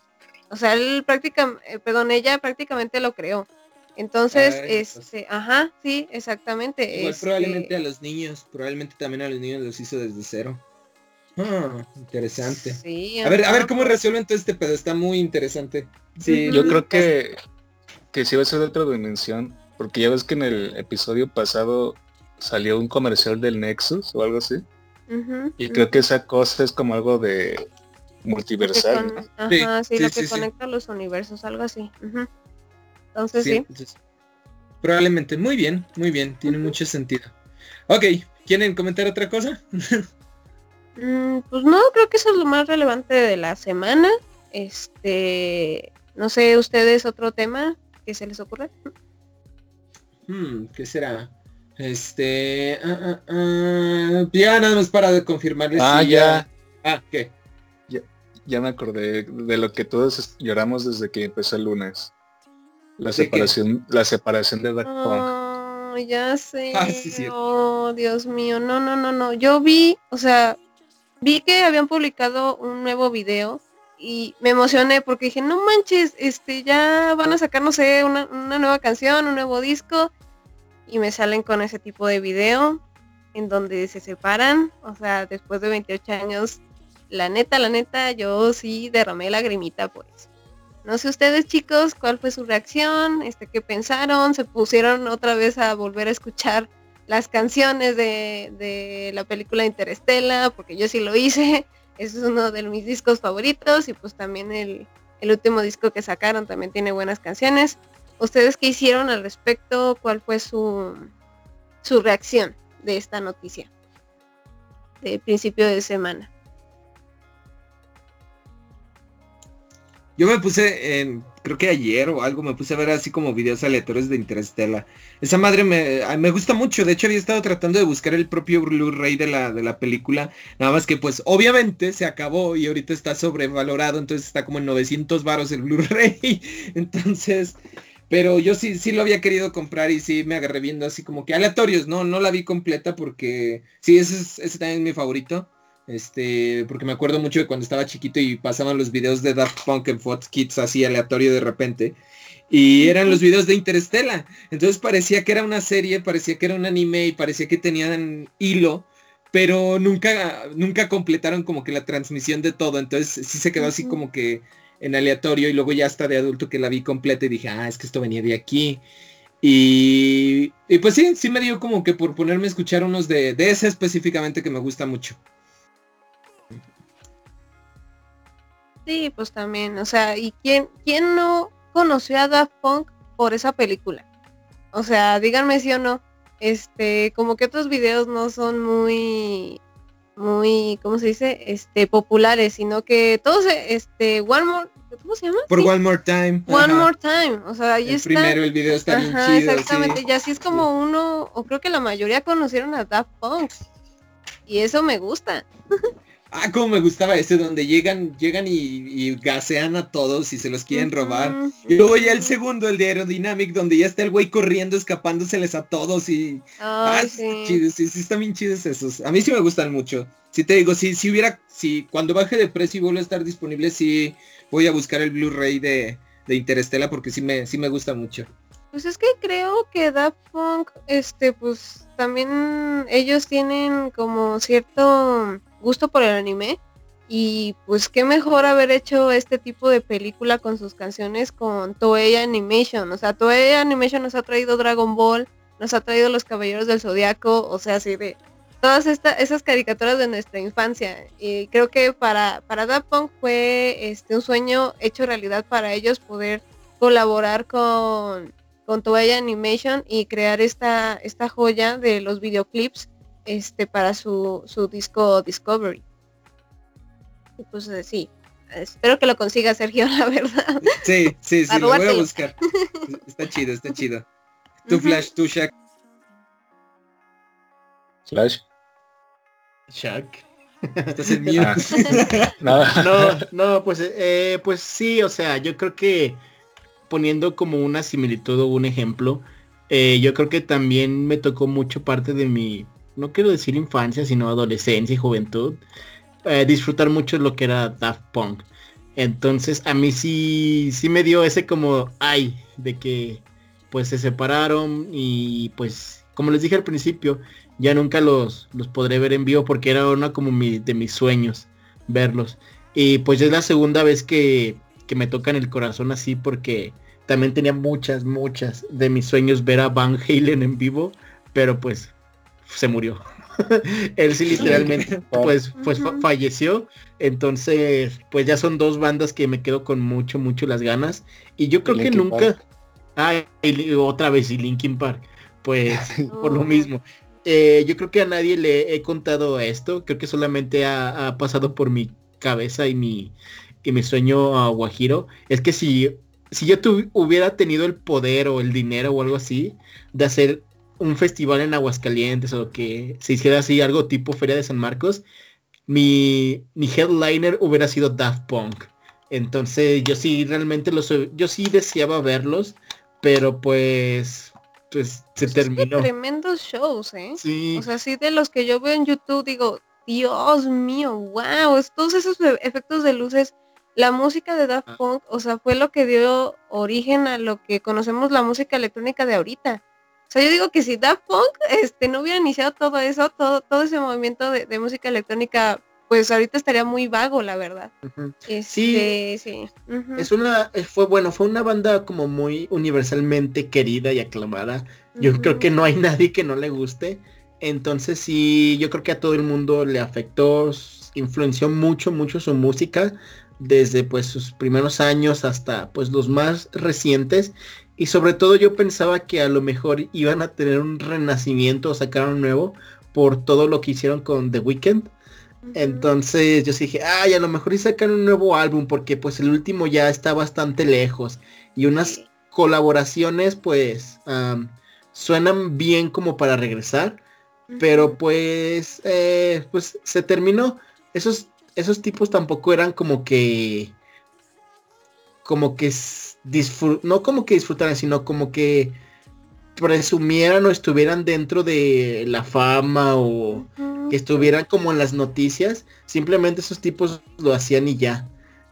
O sea, él prácticamente, eh, perdón, ella prácticamente lo creó. Entonces, este, ajá, sí, exactamente.
Igual probablemente a los niños, probablemente también a los niños los hizo desde cero. Ah, interesante. a ver, a ver cómo resuelven todo este pedo, está muy interesante.
Sí, yo creo que, que sí va a ser de otra dimensión, porque ya ves que en el episodio pasado salió un comercial del Nexus o algo así. y creo que esa cosa es como algo de multiversal.
Ajá, sí, lo que conecta los universos, algo así. Entonces sí.
probablemente. Muy bien, muy bien. Tiene mucho sentido. Ok, ¿quieren comentar otra cosa?
Mm, pues no, creo que eso es lo más relevante de la semana. Este, no sé, ustedes otro tema que se les ocurra.
Hmm, ¿Qué será? Este, ah, ah, ah, ya nada más para confirmarles.
Ah, ya.
Ah, ¿qué?
Ya, me acordé de lo que todos lloramos desde que empezó el lunes. La separación, la separación de Dark
Punk. ya sé. oh, Dios mío. No, no, no, no. Yo vi, o sea, vi que habían publicado un nuevo video y me emocioné porque dije, no manches, este, ya van a sacar, no sé, una, una nueva canción, un nuevo disco y me salen con ese tipo de video en donde se separan, o sea, después de 28 años, la neta, la neta, yo sí derramé lagrimita por eso. No sé ustedes chicos, cuál fue su reacción, este, qué pensaron, se pusieron otra vez a volver a escuchar las canciones de, de la película Interestela, porque yo sí lo hice, es uno de mis discos favoritos y pues también el, el último disco que sacaron también tiene buenas canciones. ¿Ustedes qué hicieron al respecto? ¿Cuál fue su, su reacción de esta noticia de principio de semana?
Yo me puse, en, creo que ayer o algo, me puse a ver así como videos aleatorios de Interestela. Esa madre me, me gusta mucho. De hecho, había estado tratando de buscar el propio Blu-ray de la, de la película. Nada más que pues obviamente se acabó y ahorita está sobrevalorado. Entonces está como en 900 varos el Blu-ray. Entonces pero yo sí, sí lo había querido comprar y sí me agarré viendo así como que aleatorios, no, no la vi completa porque sí, ese, es, ese también es mi favorito. Este, porque me acuerdo mucho de cuando estaba chiquito y pasaban los videos de Daft Punk en Fox Kids así aleatorio de repente. Y eran los videos de Interestela. Entonces parecía que era una serie, parecía que era un anime y parecía que tenían hilo, pero nunca, nunca completaron como que la transmisión de todo. Entonces sí se quedó así como que en aleatorio y luego ya hasta de adulto que la vi completa y dije, ah, es que esto venía de aquí. Y, y pues sí, sí me dio como que por ponerme a escuchar unos de, de ese específicamente que me gusta mucho.
Sí, pues también, o sea, ¿y quién, quién no conoció a Daft Punk por esa película? O sea, díganme si o no. Este, como que otros videos no son muy muy, ¿cómo se dice? Este, populares, sino que todos, este, One More, ¿cómo se llama?
Por One More Time.
One More Time, o sea, ahí
el
está.
Primero el video está bien chido.
Exactamente, y así es como uno, o creo que la mayoría conocieron a Daft Punk. Y eso me gusta.
Ah, como me gustaba ese donde llegan, llegan y, gasean a todos y se los quieren robar. Y luego ya el segundo, el de Aerodynamic, donde ya está el güey corriendo, escapándoseles a todos y. ah, sí. Chidos, sí, sí, están bien chidos esos. A mí sí me gustan mucho. Si te digo, si, si hubiera, si cuando baje de precio y vuelva a estar disponible, sí voy a buscar el Blu-ray de, de Interestela porque sí me, sí me gusta mucho.
Pues es que creo que Daft Punk, este, pues también ellos tienen como cierto gusto por el anime y pues qué mejor haber hecho este tipo de película con sus canciones con Toei Animation. O sea, Toei Animation nos ha traído Dragon Ball, nos ha traído Los Caballeros del Zodiaco, o sea, así de todas estas esas caricaturas de nuestra infancia. Y creo que para, para fue este un sueño hecho realidad para ellos poder colaborar con, con Toei Animation y crear esta, esta joya de los videoclips este para su, su disco Discovery. Y pues eh, sí, espero que lo consiga Sergio, la verdad.
Sí, sí, sí, lo voy a buscar. Está chido, está chido. Tu Flash, tu Shaq.
Flash.
Estás en
Ah. No,
No, no, pues, eh, pues sí, o sea, yo creo que poniendo como una similitud o un ejemplo, eh, yo creo que también me tocó mucho parte de mi, no quiero decir infancia, sino adolescencia y juventud, eh, disfrutar mucho lo que era Daft Punk. Entonces a mí sí, sí me dio ese como, ay, de que pues se separaron y pues como les dije al principio, ya nunca los, los podré ver en vivo porque era una como mi, de mis sueños verlos. Y pues es la segunda vez que, que me tocan el corazón así porque también tenía muchas, muchas de mis sueños ver a Van Halen en vivo, pero pues se murió. Él sí literalmente pues, pues fa- falleció. Entonces, pues ya son dos bandas que me quedo con mucho, mucho las ganas. Y yo creo que nunca...
Park.
Ah, y otra vez y Linkin Park. Pues por lo
Oh.
mismo. Eh, yo creo que a nadie le he contado esto. Creo que solamente ha, ha pasado por mi cabeza y mi, y mi sueño a Guajiro. Es que si, si yo tu- hubiera tenido el poder o el dinero o algo así de hacer un festival en Aguascalientes o que se hiciera así algo tipo Feria de San Marcos, mi, mi headliner hubiera sido Daft Punk. Entonces yo sí realmente los yo sí deseaba verlos, pero pues pues se
Es que
terminó.
tremendos shows, ¿eh?
Sí,
O sea, sí de los que yo veo en YouTube digo, Dios mío, wow, todos esos e- efectos de luces, la música de Daft
Ah.
Punk, o sea, fue lo que dio origen a lo que conocemos la música electrónica de ahorita. O sea, yo digo que si Daft Punk este, no hubiera iniciado todo eso, todo, todo ese movimiento de, de música electrónica, pues ahorita estaría muy vago, la verdad.
ujú.
Este, sí.
es una eh, fue bueno, fue una banda como muy universalmente querida y aclamada. Yo creo que no hay nadie que no le guste. Entonces sí, yo creo que a todo el mundo le afectó, influenció mucho, mucho su música, desde pues sus primeros años hasta pues los más recientes. Y sobre todo yo pensaba que a lo mejor iban a tener un renacimiento o sacar un nuevo por todo lo que hicieron con The Weeknd. Entonces yo sí dije, ay, a lo mejor y sacan un nuevo álbum porque pues el último ya está bastante lejos. Y unas colaboraciones pues suenan bien como para regresar. Pero pues, eh, pues se terminó. Esos, esos tipos tampoco eran como que, como que no como que disfrutaran, sino como que presumieran o estuvieran dentro de la fama o que estuvieran como en las noticias. Simplemente esos tipos lo hacían y ya.
Ajá,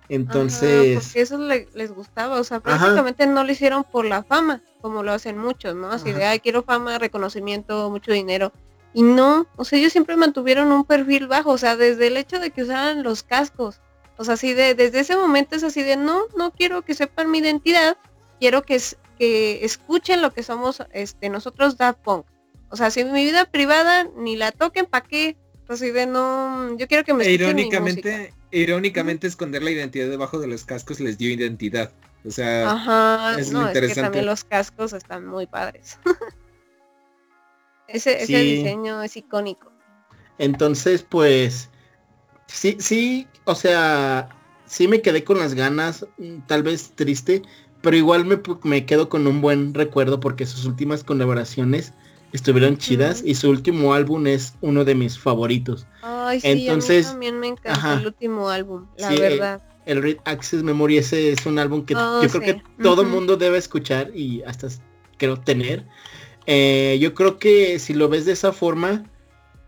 Entonces,
porque eso le- les gustaba, o sea,
Ajá.
prácticamente no lo hicieron por la fama, como lo hacen muchos, ¿no? Así de, ay, quiero fama, reconocimiento, mucho dinero. Y no, o sea, ellos siempre mantuvieron un perfil bajo, o sea, desde el hecho de que usaran los cascos. O sea, así de, desde ese momento es así de, no, no quiero que sepan mi identidad, quiero que, es- que escuchen lo que somos este, nosotros Daft Punk. O sea, si mi vida privada ni la toquen, ¿para qué? Así de, no, yo quiero que me
E
escuchen mi música".
irónicamente, irónicamente esconder la identidad debajo de los cascos les dio identidad. O sea,
Ajá,
es lo
no, es que
interesante.
también los cascos están muy padres. ese, ese
Sí.
diseño es icónico.
Entonces, pues, sí, sí, o sea, sí me quedé con las ganas, mm, tal vez triste, pero igual me, me quedo con un buen recuerdo porque sus últimas colaboraciones estuvieron chidas y su último álbum es uno de mis favoritos.
Ay, sí,
Entonces,
a mí también me encantó
ajá.
el último álbum, la
Sí,
verdad.
El Red Access Memory ese es un álbum que
Oh,
yo creo que todo mundo debe escuchar y hasta creo tener. Eh, yo creo que si lo ves de esa forma,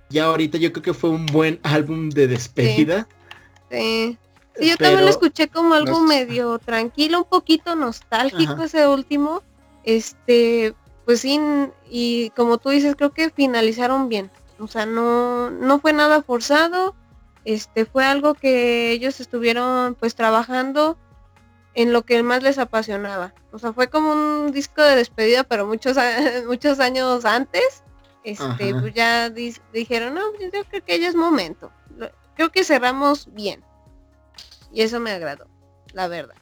ya ahorita yo creo que fue un buen álbum de despedida.
Sí. Sí, yo también lo escuché como algo medio tranquilo, un poquito nostálgico
Ajá.
ese último. Este, pues sí, y como tú dices, creo que finalizaron bien. O sea, no, no fue nada forzado. Este, fue algo que ellos estuvieron pues trabajando en lo que más les apasionaba. O sea, fue como un disco de despedida, pero muchos, muchos años antes. Este,
Ajá.
pues ya dijeron, no, yo creo que ya es momento. Creo que cerramos bien. Y eso me agradó, la verdad.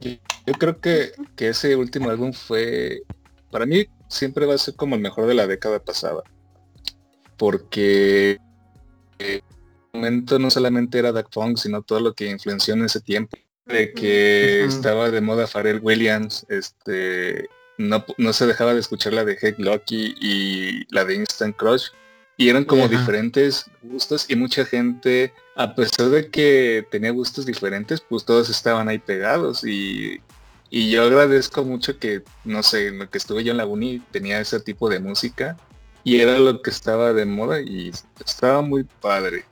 Yo creo que, que ese último álbum fue, para mí siempre va a ser como el mejor de la década pasada. Porque eh, el momento no solamente era Daft Punk, sino todo lo que influenció en ese tiempo. De que estaba de moda Pharrell Williams, este no, no se dejaba de escuchar la de Head Lucky y la de Instant Crush. Y eran como diferentes gustos y mucha gente, a pesar de que tenía gustos diferentes, pues todos estaban ahí pegados y, y yo agradezco mucho que, no sé, lo que estuve yo en la uni tenía ese tipo de música y era lo que estaba de moda y estaba muy padre.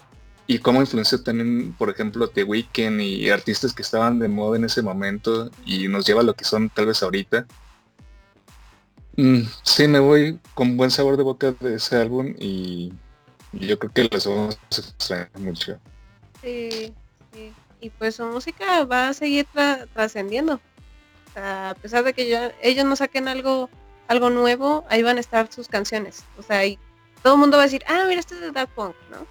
Y cómo influenció también, por ejemplo, The Weeknd y artistas que estaban de moda en ese momento y nos lleva a lo que son tal vez ahorita. Mm, sí, me voy con buen sabor de boca de ese álbum y yo creo que los vamos a extrañar mucho.
Sí, sí. Y pues su música va a seguir trascendiendo. a pesar de que ellos no saquen algo algo nuevo, ahí van a estar sus canciones. O sea, y todo el mundo va a decir, ah, mira, este es de Dark Punk, ¿no?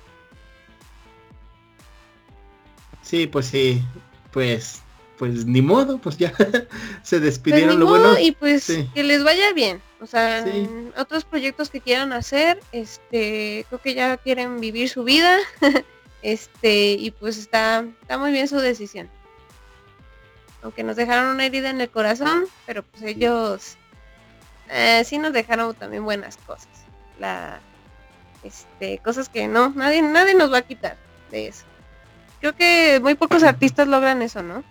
Sí, pues sí. Pues pues ni modo, pues ya se despidieron pues lo bueno.
Y pues que les vaya bien. O sea, otros proyectos que quieran hacer, este, creo que ya quieren vivir su vida. este, y pues está, está muy bien su decisión. Aunque nos dejaron una herida en el corazón, pero pues ellos eh, sí nos dejaron también buenas cosas. La, este, cosas que no, nadie, nadie nos va a quitar de eso. Creo que muy pocos artistas logran eso, ¿no?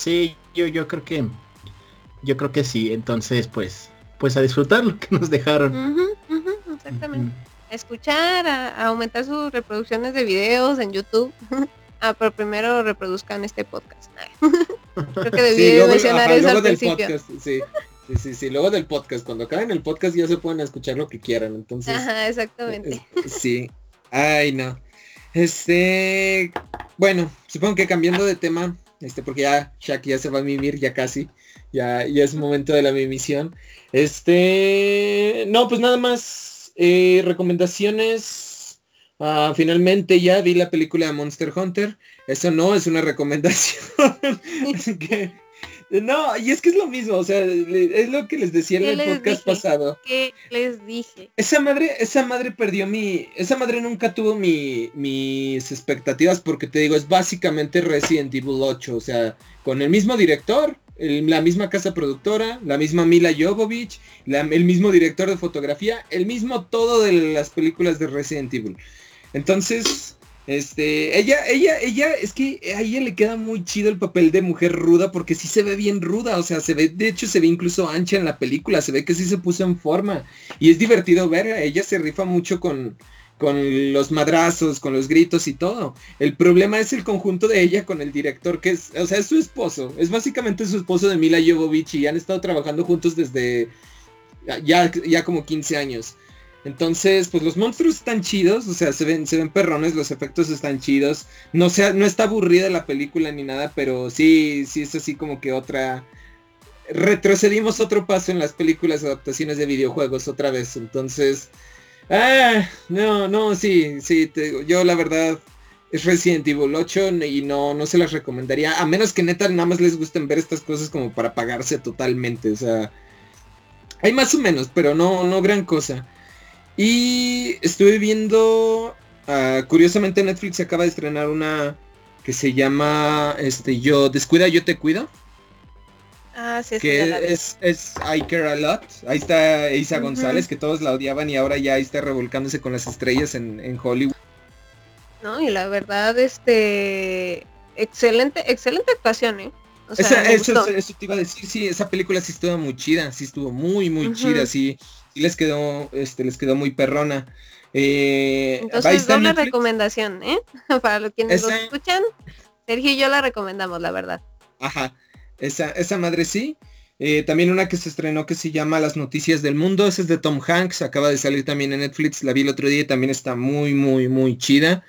Sí, yo, yo creo que yo creo que sí. Entonces, pues, pues a disfrutar lo que nos dejaron.
exactamente. escuchar, a, aumentar sus reproducciones de videos en YouTube. ah, pero primero reproduzcan este podcast. creo que debí
luego, mencionar eso al principio. Podcast, sí. Sí, sí, luego del podcast, cuando acaben el podcast ya se pueden escuchar lo que quieran, entonces.
Ajá, exactamente.
sí. Ay, no. Este, bueno, supongo que cambiando de tema, este, porque ya Shaq ya se va a mimir, ya casi, ya, ya es momento de la mimisión. Este, no, pues nada más, eh, recomendaciones. Ah, finalmente ya vi la película de Monster Hunter. Eso no es una recomendación. que, no, y es que es lo mismo, o sea, es lo que les decía en el podcast pasado.
¿Qué les dije?
Esa madre, esa madre perdió mi, esa madre nunca tuvo mi, mis expectativas porque te digo, es básicamente Resident Evil 8, o sea, con el mismo director, la misma casa productora, la misma Mila Jovovich, el mismo director de fotografía, el mismo todo de las películas de Resident Evil. Entonces, este, ella, ella, ella, es que a ella le queda muy chido el papel de mujer ruda porque sí se ve bien ruda, o sea, se ve, de hecho se ve incluso ancha en la película, se ve que sí se puso en forma y es divertido verla, ella se rifa mucho con, con los madrazos, con los gritos y todo. El problema es el conjunto de ella con el director que es, o sea, es su esposo, es básicamente su esposo de Mila Jovovich y han estado trabajando juntos desde ya, ya como 15 años. Entonces, pues los monstruos están chidos, o sea, se ven, se ven perrones, los efectos están chidos. No sea, no está aburrida la película ni nada, pero sí, sí es así como que otra. Retrocedimos otro paso en las películas adaptaciones de videojuegos otra vez. Entonces. Ah, no, no, sí, sí, te yo la verdad es Resident Evil 8 y no, no se las recomendaría. A menos que neta nada más les gusten ver estas cosas como para pagarse totalmente. O sea. Hay más o menos, pero no, no gran cosa. Y estuve viendo, uh, curiosamente Netflix acaba de estrenar una que se llama, este, yo, descuida, yo te cuido.
Ah, sí,
que es, es, I Care A Lot. Ahí está Isa González, que todos la odiaban y ahora ya está revolcándose con las estrellas en, en Hollywood.
No, y la verdad, este, excelente, excelente actuación, ¿eh?
esa, eso, eso, te iba a decir, sí, esa película sí estuvo muy chida, sí estuvo muy, muy chida, sí sí les quedó, este, les quedó muy perrona.
Eh, Entonces doble recomendación, ¿eh? Para los quienes lo escuchan, Sergio y yo la recomendamos, la verdad.
Ajá, esa, esa madre sí. Eh, también una que se estrenó que se llama Las Noticias del Mundo, esa es de Tom Hanks, acaba de salir también en Netflix, la vi el otro día y también está muy, muy, muy chida.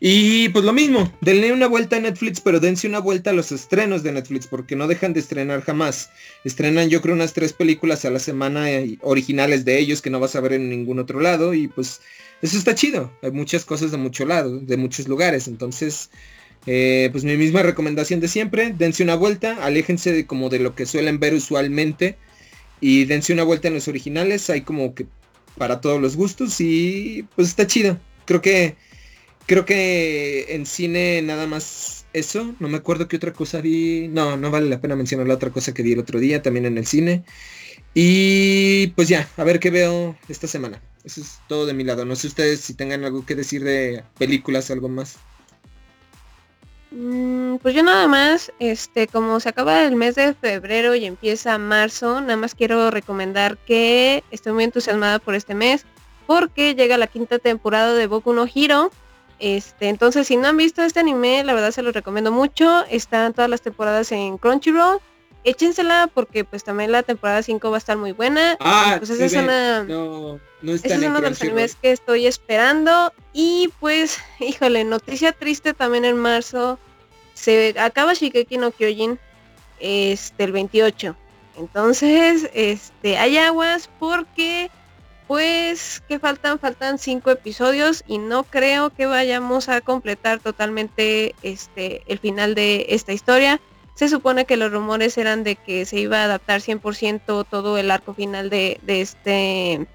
Y pues lo mismo, denle una vuelta a Netflix, pero dense una vuelta a los estrenos de Netflix, porque no dejan de estrenar jamás. Estrenan yo creo unas tres películas a la semana eh, originales de ellos que no vas a ver en ningún otro lado y pues eso está chido. Hay muchas cosas de mucho lado, de muchos lugares. Entonces, eh, pues mi misma recomendación de siempre, dense una vuelta, aléjense de como de lo que suelen ver usualmente y dense una vuelta en los originales. Hay como que para todos los gustos y pues está chido. Creo que Creo que en cine nada más eso. No me acuerdo qué otra cosa vi. No, no vale la pena mencionar la otra cosa que vi el otro día también en el cine. Y pues ya, a ver qué veo esta semana. Eso es todo de mi lado. No sé ustedes si tengan algo que decir de películas, algo más.
Mm, pues yo nada más, este, como se acaba el mes de febrero y empieza marzo, nada más quiero recomendar que estoy muy entusiasmada por este mes porque llega la quinta temporada de Boku no Hero. Este, entonces si no han visto este anime, la verdad se lo recomiendo mucho. Están todas las temporadas en Crunchyroll. Échensela porque pues también la temporada 5 va a estar muy buena.
Ah,
pues esa es una
no, no
es uno de los animes que estoy esperando. Y pues, híjole, noticia triste también en marzo. Se acaba Shigeki no Kyojin este, el 28. Entonces, este, hay aguas porque, pues, que faltan? Faltan cinco episodios y no creo que vayamos a completar totalmente este, el final de esta historia. Se supone que los rumores eran de que se iba a adaptar 100% todo el arco final de, de este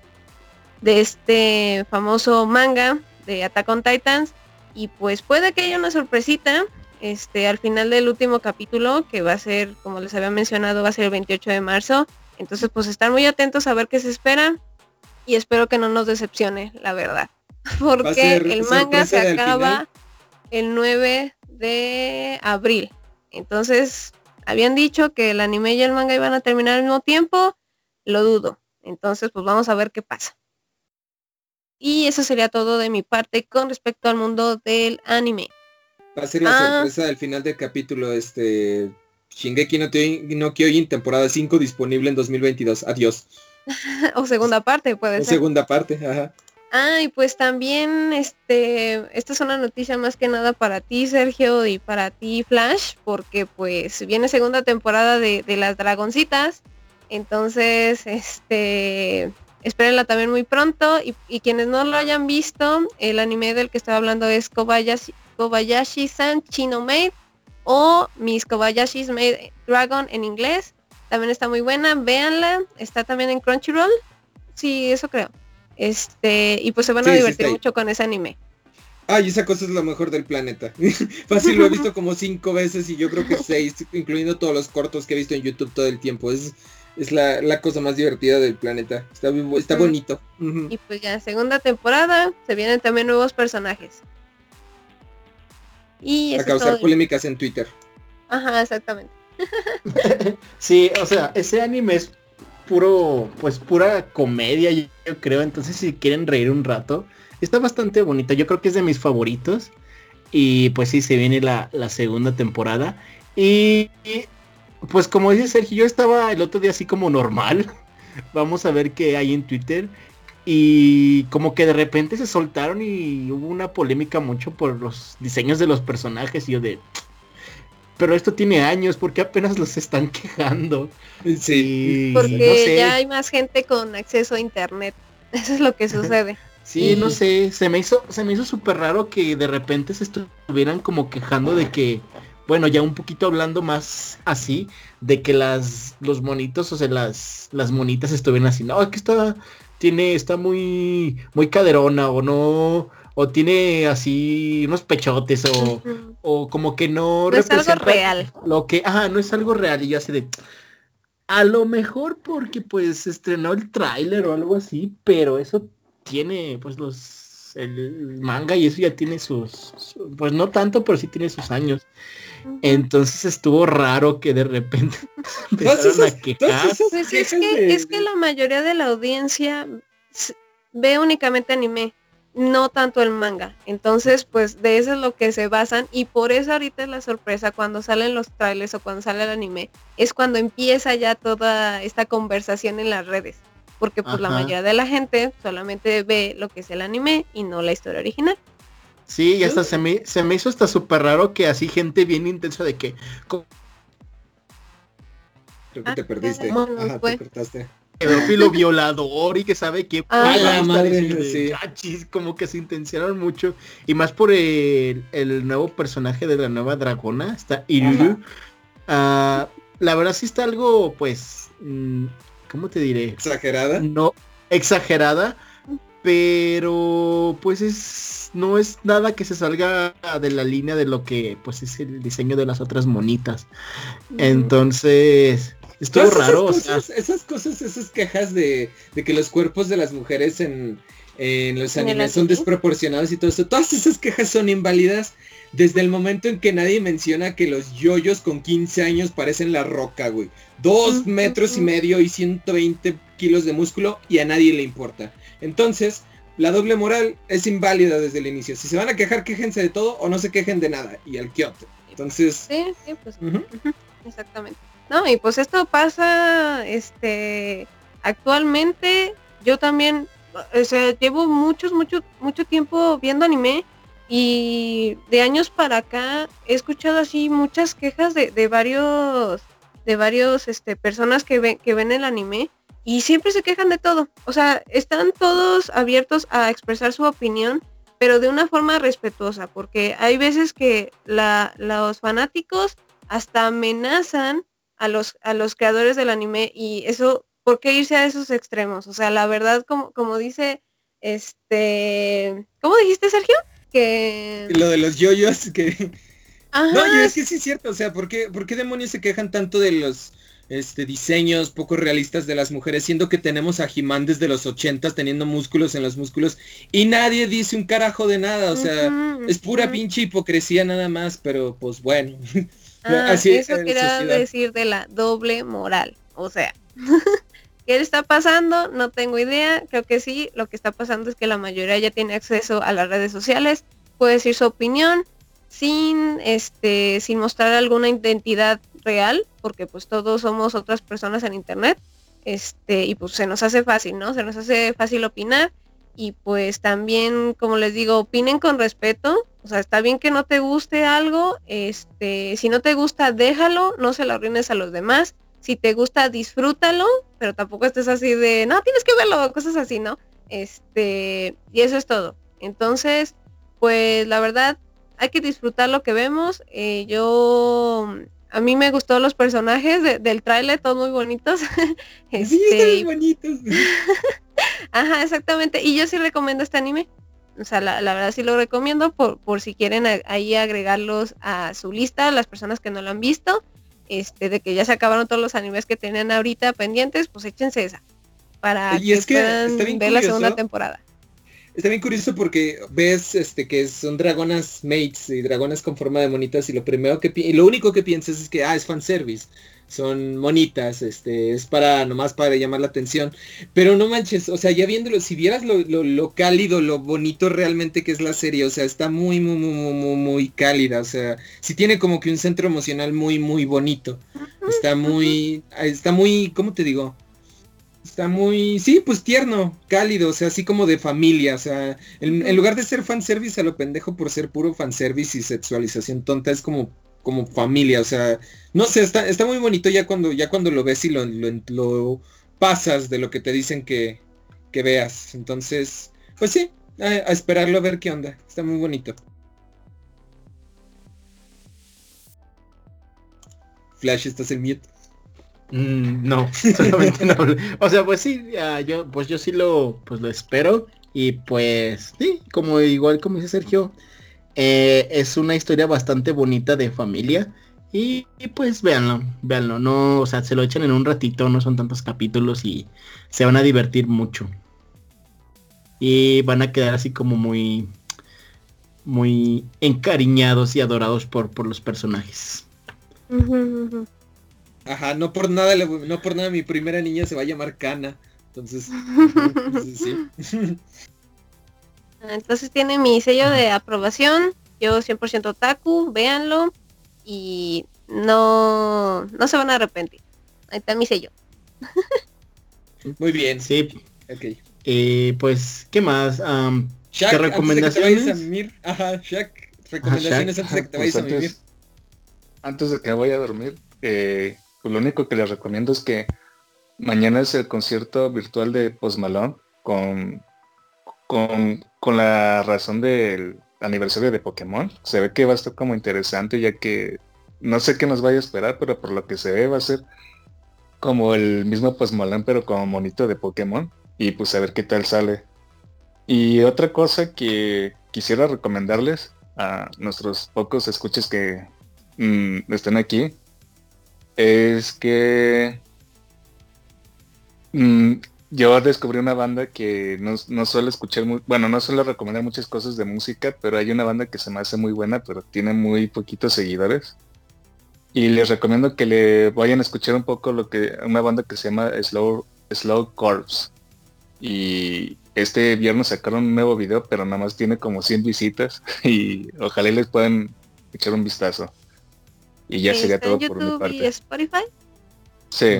de este famoso manga de Attack on Titans y pues puede que haya una sorpresita este al final del último capítulo que va a ser como les había mencionado va a ser el 28 de marzo entonces pues estar muy atentos a ver qué se espera y espero que no nos decepcione la verdad porque el manga se acaba el 9 de abril entonces habían dicho que el anime y el manga iban a terminar al mismo tiempo lo dudo entonces pues vamos a ver qué pasa y eso sería todo de mi parte con respecto al mundo del anime.
Va a ser la ah. sorpresa del final del capítulo, este Shingeki no, no Kyojin, temporada 5, disponible en 2022. Adiós.
o segunda parte, puede
o
ser.
segunda parte, ajá.
Ah, y pues también, este, esta es una noticia más que nada para ti, Sergio, y para ti, Flash, porque pues viene segunda temporada de, de las Dragoncitas. Entonces, este, espérenla también muy pronto y, quienes no lo hayan visto, el anime del que estaba hablando es Kobayashi, Kobayashi-san Chino Maid o Miss Kobayashi's Made Dragon en inglés. También está muy buena, véanla, está también en Crunchyroll. Sí, eso creo. Este, y pues se van a divertir mucho con ese anime.
Ay, esa cosa es lo mejor del planeta. Fácil lo he visto como cinco veces y yo creo que seis, incluyendo todos los cortos que he visto en YouTube todo el tiempo. Es es la, cosa más divertida del planeta. Está, está bonito.
Y pues ya, segunda temporada, se vienen también nuevos personajes.
Y a causar polémicas en Twitter.
Ajá, exactamente.
sí, o sea, ese anime es puro, pues pura comedia, yo creo. Entonces, si quieren reír un rato, está bastante bonito. Yo creo que es de mis favoritos. Y pues sí, se viene la, segunda temporada. Y, pues como dice Sergio, yo estaba el otro día así como normal. Vamos a ver qué hay en Twitter. Y como que de repente se soltaron y hubo una polémica mucho por los diseños de los personajes. Y yo de... Pero esto tiene años, porque apenas los están quejando?
Sí. porque ya hay más gente con acceso a internet. Eso es lo que sucede.
Sí, no sé, se me hizo, se me hizo súper raro que de repente se estuvieran como quejando de que bueno, ya un poquito hablando más así, de que las, los monitos, o sea, las, las monitas estuvieran así, no, que está, tiene, está muy, muy caderona, o no, o tiene así unos pechotes, o, o como que no,
no es algo real.
Lo que, ajá, no es algo real, y yo así de, a lo mejor porque pues estrenó el tráiler o algo así, pero eso tiene, pues los, el manga y eso ya tiene sus, pues no tanto, pero sí tiene sus años. Entonces estuvo raro que de repente empezaron a quejar.
Pues es que, es que la mayoría de la audiencia ve únicamente anime, no tanto el manga. Entonces, pues de eso es lo que se basan y por eso ahorita es la sorpresa cuando salen los trailers o cuando sale el anime, es cuando empieza ya toda esta conversación en las redes. Porque pues la mayoría de la gente solamente ve lo que es el anime y no la historia original.
Sí, y hasta se me, se me hizo hasta súper raro que así gente bien intensa de que...
Creo que te ah, perdiste. Ajá, te cortaste.
Pedófilo violador y que sabe que
ah, la madre,
sí. como que se intencionaron mucho y más por el, el, nuevo personaje de la nueva dragona está Iruru uh, la verdad sí está algo pues mm, cómo te diré
exagerada.
No exagerada pero pues es no es nada que se salga de la línea de lo que pues es el diseño de las otras monitas. Entonces, Estuvo raro.
Esas cosas, esas quejas de, que los cuerpos de las mujeres en, los animes son desproporcionados y todo eso. Todas esas quejas son inválidas desde el momento en que nadie menciona que los yoyos con 15 años parecen la roca, güey. Dos metros y medio y 120 kilos de músculo y a nadie le importa. Entonces, la doble moral es inválida desde el inicio. Si se van a quejar, quejense de todo o no se quejen de nada. Y al Kyoto. Entonces.
Sí, sí, pues. Exactamente. No, y pues esto pasa, este, actualmente yo también, o sea, llevo muchos, mucho, mucho tiempo viendo anime y de años para acá he escuchado así muchas quejas de, de varios, de varios, este, personas que ven, que ven el anime y siempre se quejan de todo. O sea, están todos abiertos a expresar su opinión, pero de una forma respetuosa, porque hay veces que la, los fanáticos hasta amenazan a los, a los creadores del anime y eso, ¿por qué irse a esos extremos? O sea, la verdad, como, como dice, este, ¿cómo dijiste, Sergio? Que...
Lo de los yoyos, que... No, yo es que sí es cierto, o sea, ¿por qué, ¿por qué demonios se quejan tanto de los este, diseños poco realistas de las mujeres, siendo que tenemos a Jimán desde los ochentas teniendo músculos en los músculos y nadie dice un carajo de nada, o sea, es pura pinche hipocresía nada más, pero pues bueno.
Ah, Así eso quería decir de la doble moral, o sea, ¿qué está pasando? No tengo idea, creo que sí, lo que está pasando es que la mayoría ya tiene acceso a las redes sociales, puede decir su opinión sin este sin mostrar alguna identidad real, porque pues todos somos otras personas en internet, este, y pues se nos hace fácil, ¿no? Se nos hace fácil opinar y pues también, como les digo, opinen con respeto, o sea, está bien que no te guste algo, este, si no te gusta, déjalo, no se lo arruines a los demás, si te gusta, disfrútalo, pero tampoco estés así de, no, tienes que verlo, cosas así, ¿no? Este, y eso es todo. Entonces, pues la verdad, hay que disfrutar lo que vemos. Eh, yo a mí me gustó los personajes del tráiler, todos muy bonitos.
sí, este, bonitos.
Ajá, exactamente. Y yo sí recomiendo este anime. O sea, la, verdad sí lo recomiendo por, por si quieren ahí agregarlos a su lista, las personas que no lo han visto. Este, de que ya se acabaron todos los animes que tenían ahorita pendientes, pues échense esa. Para que, puedan ver la segunda temporada
está bien curioso porque ves este que son dragonas mates y dragonas con forma de monitas y lo primero que y lo único que piensas es que ah es fanservice son monitas, este, es para, nomás para llamar la atención. Pero no manches, o sea, ya viéndolo, si vieras lo, lo, cálido, lo bonito realmente que es la serie, o sea, está muy, muy, muy, muy, muy cálida, o sea, sí tiene como que un centro emocional muy, muy bonito. Está muy, está muy, ¿cómo te digo? Está muy, sí, pues tierno, cálido, o sea, así como de familia, o sea, en, lugar de ser fanservice a lo pendejo por ser puro fanservice y sexualización tonta, es como, como familia, o sea, no sé, está, está muy bonito ya cuando, ya cuando lo ves y lo, lo, pasas de lo que te dicen que, que veas. Entonces, pues sí, a, esperarlo a ver qué onda, está muy bonito. Flash, estás en mute.
Mm, no, solamente no. O sea, pues sí, yo, pues yo sí lo, pues lo espero. Y pues sí, como igual como dice Sergio, eh, es una historia bastante bonita de familia. Y, pues véanlo, véanlo. No, o sea, se lo echan en un ratito, no son tantos capítulos y se van a divertir mucho. Y van a quedar así como muy, muy encariñados y adorados por, por los personajes.
Ajá, no por nada, no por nada mi primera niña se va a llamar Kana. Entonces, sí.
Entonces tiene mi sello de aprobación. Yo 100% otaku, véanlo. Y no, no se van a arrepentir. Ahí está mi sello.
Muy bien.
Sí. Ok. Eh, pues, ¿qué más? ¿Qué recomendaciones?
Ajá, Shaq. Recomendaciones antes de que te vayas a vivir.
Antes de que vaya a dormir, eh, pues lo único que les recomiendo es que mañana es el concierto virtual de Post Malone con, con, con la razón del aniversario de Pokémon. Se ve que va a estar como interesante ya que no sé qué nos vaya a esperar, pero por lo que se ve va a ser como el mismo Post Malone pero como monito de Pokémon. Y pues a ver qué tal sale. Y otra cosa que quisiera recomendarles a nuestros pocos escuches que mm, estén aquí es que Mm, yo descubrí una banda que no, no suelo escuchar, muy, bueno, no suelo recomendar muchas cosas de música, pero hay una banda que se me hace muy buena, pero tiene muy poquitos seguidores. Y les recomiendo que le vayan a escuchar un poco lo que una banda que se llama Slow Slow Corps. Y este viernes sacaron un nuevo video, pero nada más tiene como 100 visitas y ojalá les puedan echar un vistazo. Y ya sería todo por mi parte.
Y Spotify?
Sí.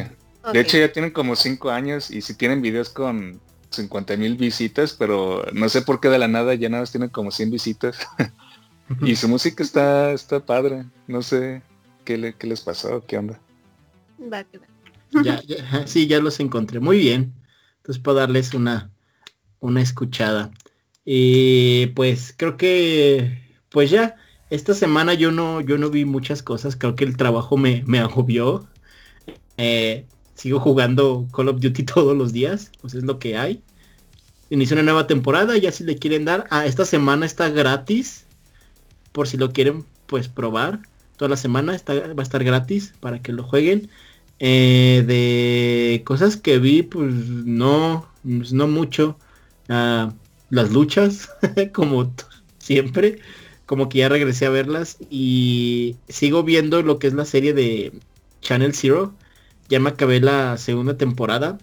De hecho ya tienen como 5 años y si tienen videos con 50 mil visitas, pero no sé por qué de la nada ya nada más tienen como 100 visitas. y su música está, está padre. No sé qué, le, qué les pasó, qué onda.
Va,
ya, sí, ya los encontré. Muy bien. Entonces puedo darles una, una escuchada. Y pues creo que, pues ya, esta semana yo no, yo no vi muchas cosas. Creo que el trabajo me, me agobió. Eh, sigo jugando Call of Duty todos los días, pues es lo que hay. Inició una nueva temporada, ya si le quieren dar, ah, esta semana está gratis, por si lo quieren pues probar. Toda la semana está, va a estar gratis para que lo jueguen. Eh, de cosas que vi, pues no, pues, no mucho. Ah, las luchas, como siempre, como que ya regresé a verlas y sigo viendo lo que es la serie de Channel Zero ya me acabé la segunda temporada.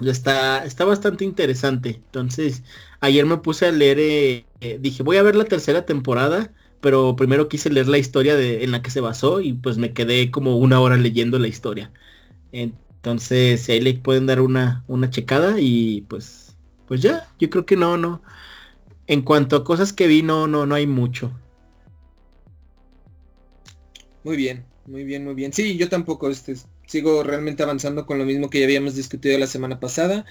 Está, está bastante interesante. Entonces, ayer me puse a leer, eh, eh, dije, voy a ver la tercera temporada, pero primero quise leer la historia de, en la que se basó y pues me quedé como una hora leyendo la historia. Entonces, ahí le pueden dar una, una checada y pues, pues ya, yo creo que no, no. En cuanto a cosas que vi, no, no, no hay mucho.
Muy bien, muy bien, muy bien. Sí, yo tampoco, este, sigo realmente avanzando con lo mismo que ya habíamos discutido la semana pasada.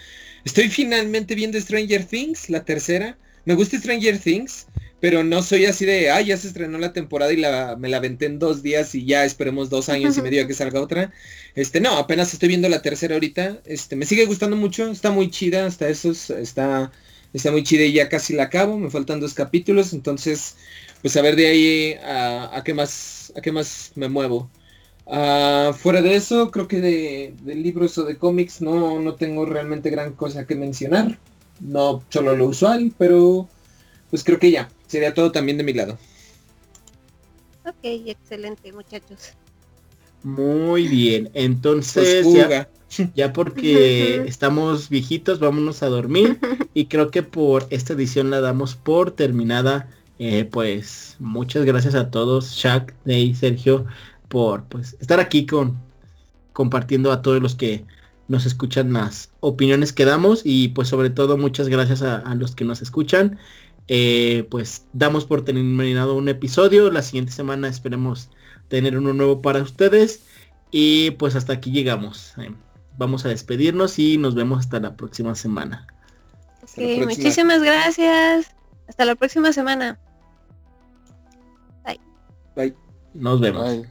Estoy finalmente viendo Stranger Things, la tercera. Me gusta Stranger Things, pero no soy así de, ah, ya se estrenó la temporada y la, me la aventé en dos días y ya esperemos dos años y medio a que salga otra. Este, no, apenas estoy viendo la tercera ahorita. Este, me sigue gustando mucho, está muy chida, hasta eso está, está muy chida y ya casi la acabo, me faltan dos capítulos, entonces, pues a ver de ahí a, a qué más, a qué más me muevo. Uh, fuera de eso, creo que de, libros o de cómics no, no tengo realmente gran cosa que mencionar. No solo lo usual, pero pues creo que ya. Sería todo también de mi lado.
Ok, excelente muchachos.
Muy bien, entonces pues ya, ya, porque estamos viejitos, vámonos a dormir y creo que por esta edición la damos por terminada. Eh, pues muchas gracias a todos, Shaq, Ney, Sergio, por pues estar aquí con compartiendo a todos los que nos escuchan las opiniones que damos y pues sobre todo muchas gracias a, los que nos escuchan. Eh, pues damos por terminado un episodio. La siguiente semana esperemos tener uno nuevo para ustedes. Y pues hasta aquí llegamos. Eh, vamos a despedirnos y nos vemos hasta la próxima semana.
muchísimas gracias. Hasta la próxima semana. Bye.
Bye.
Nos vemos.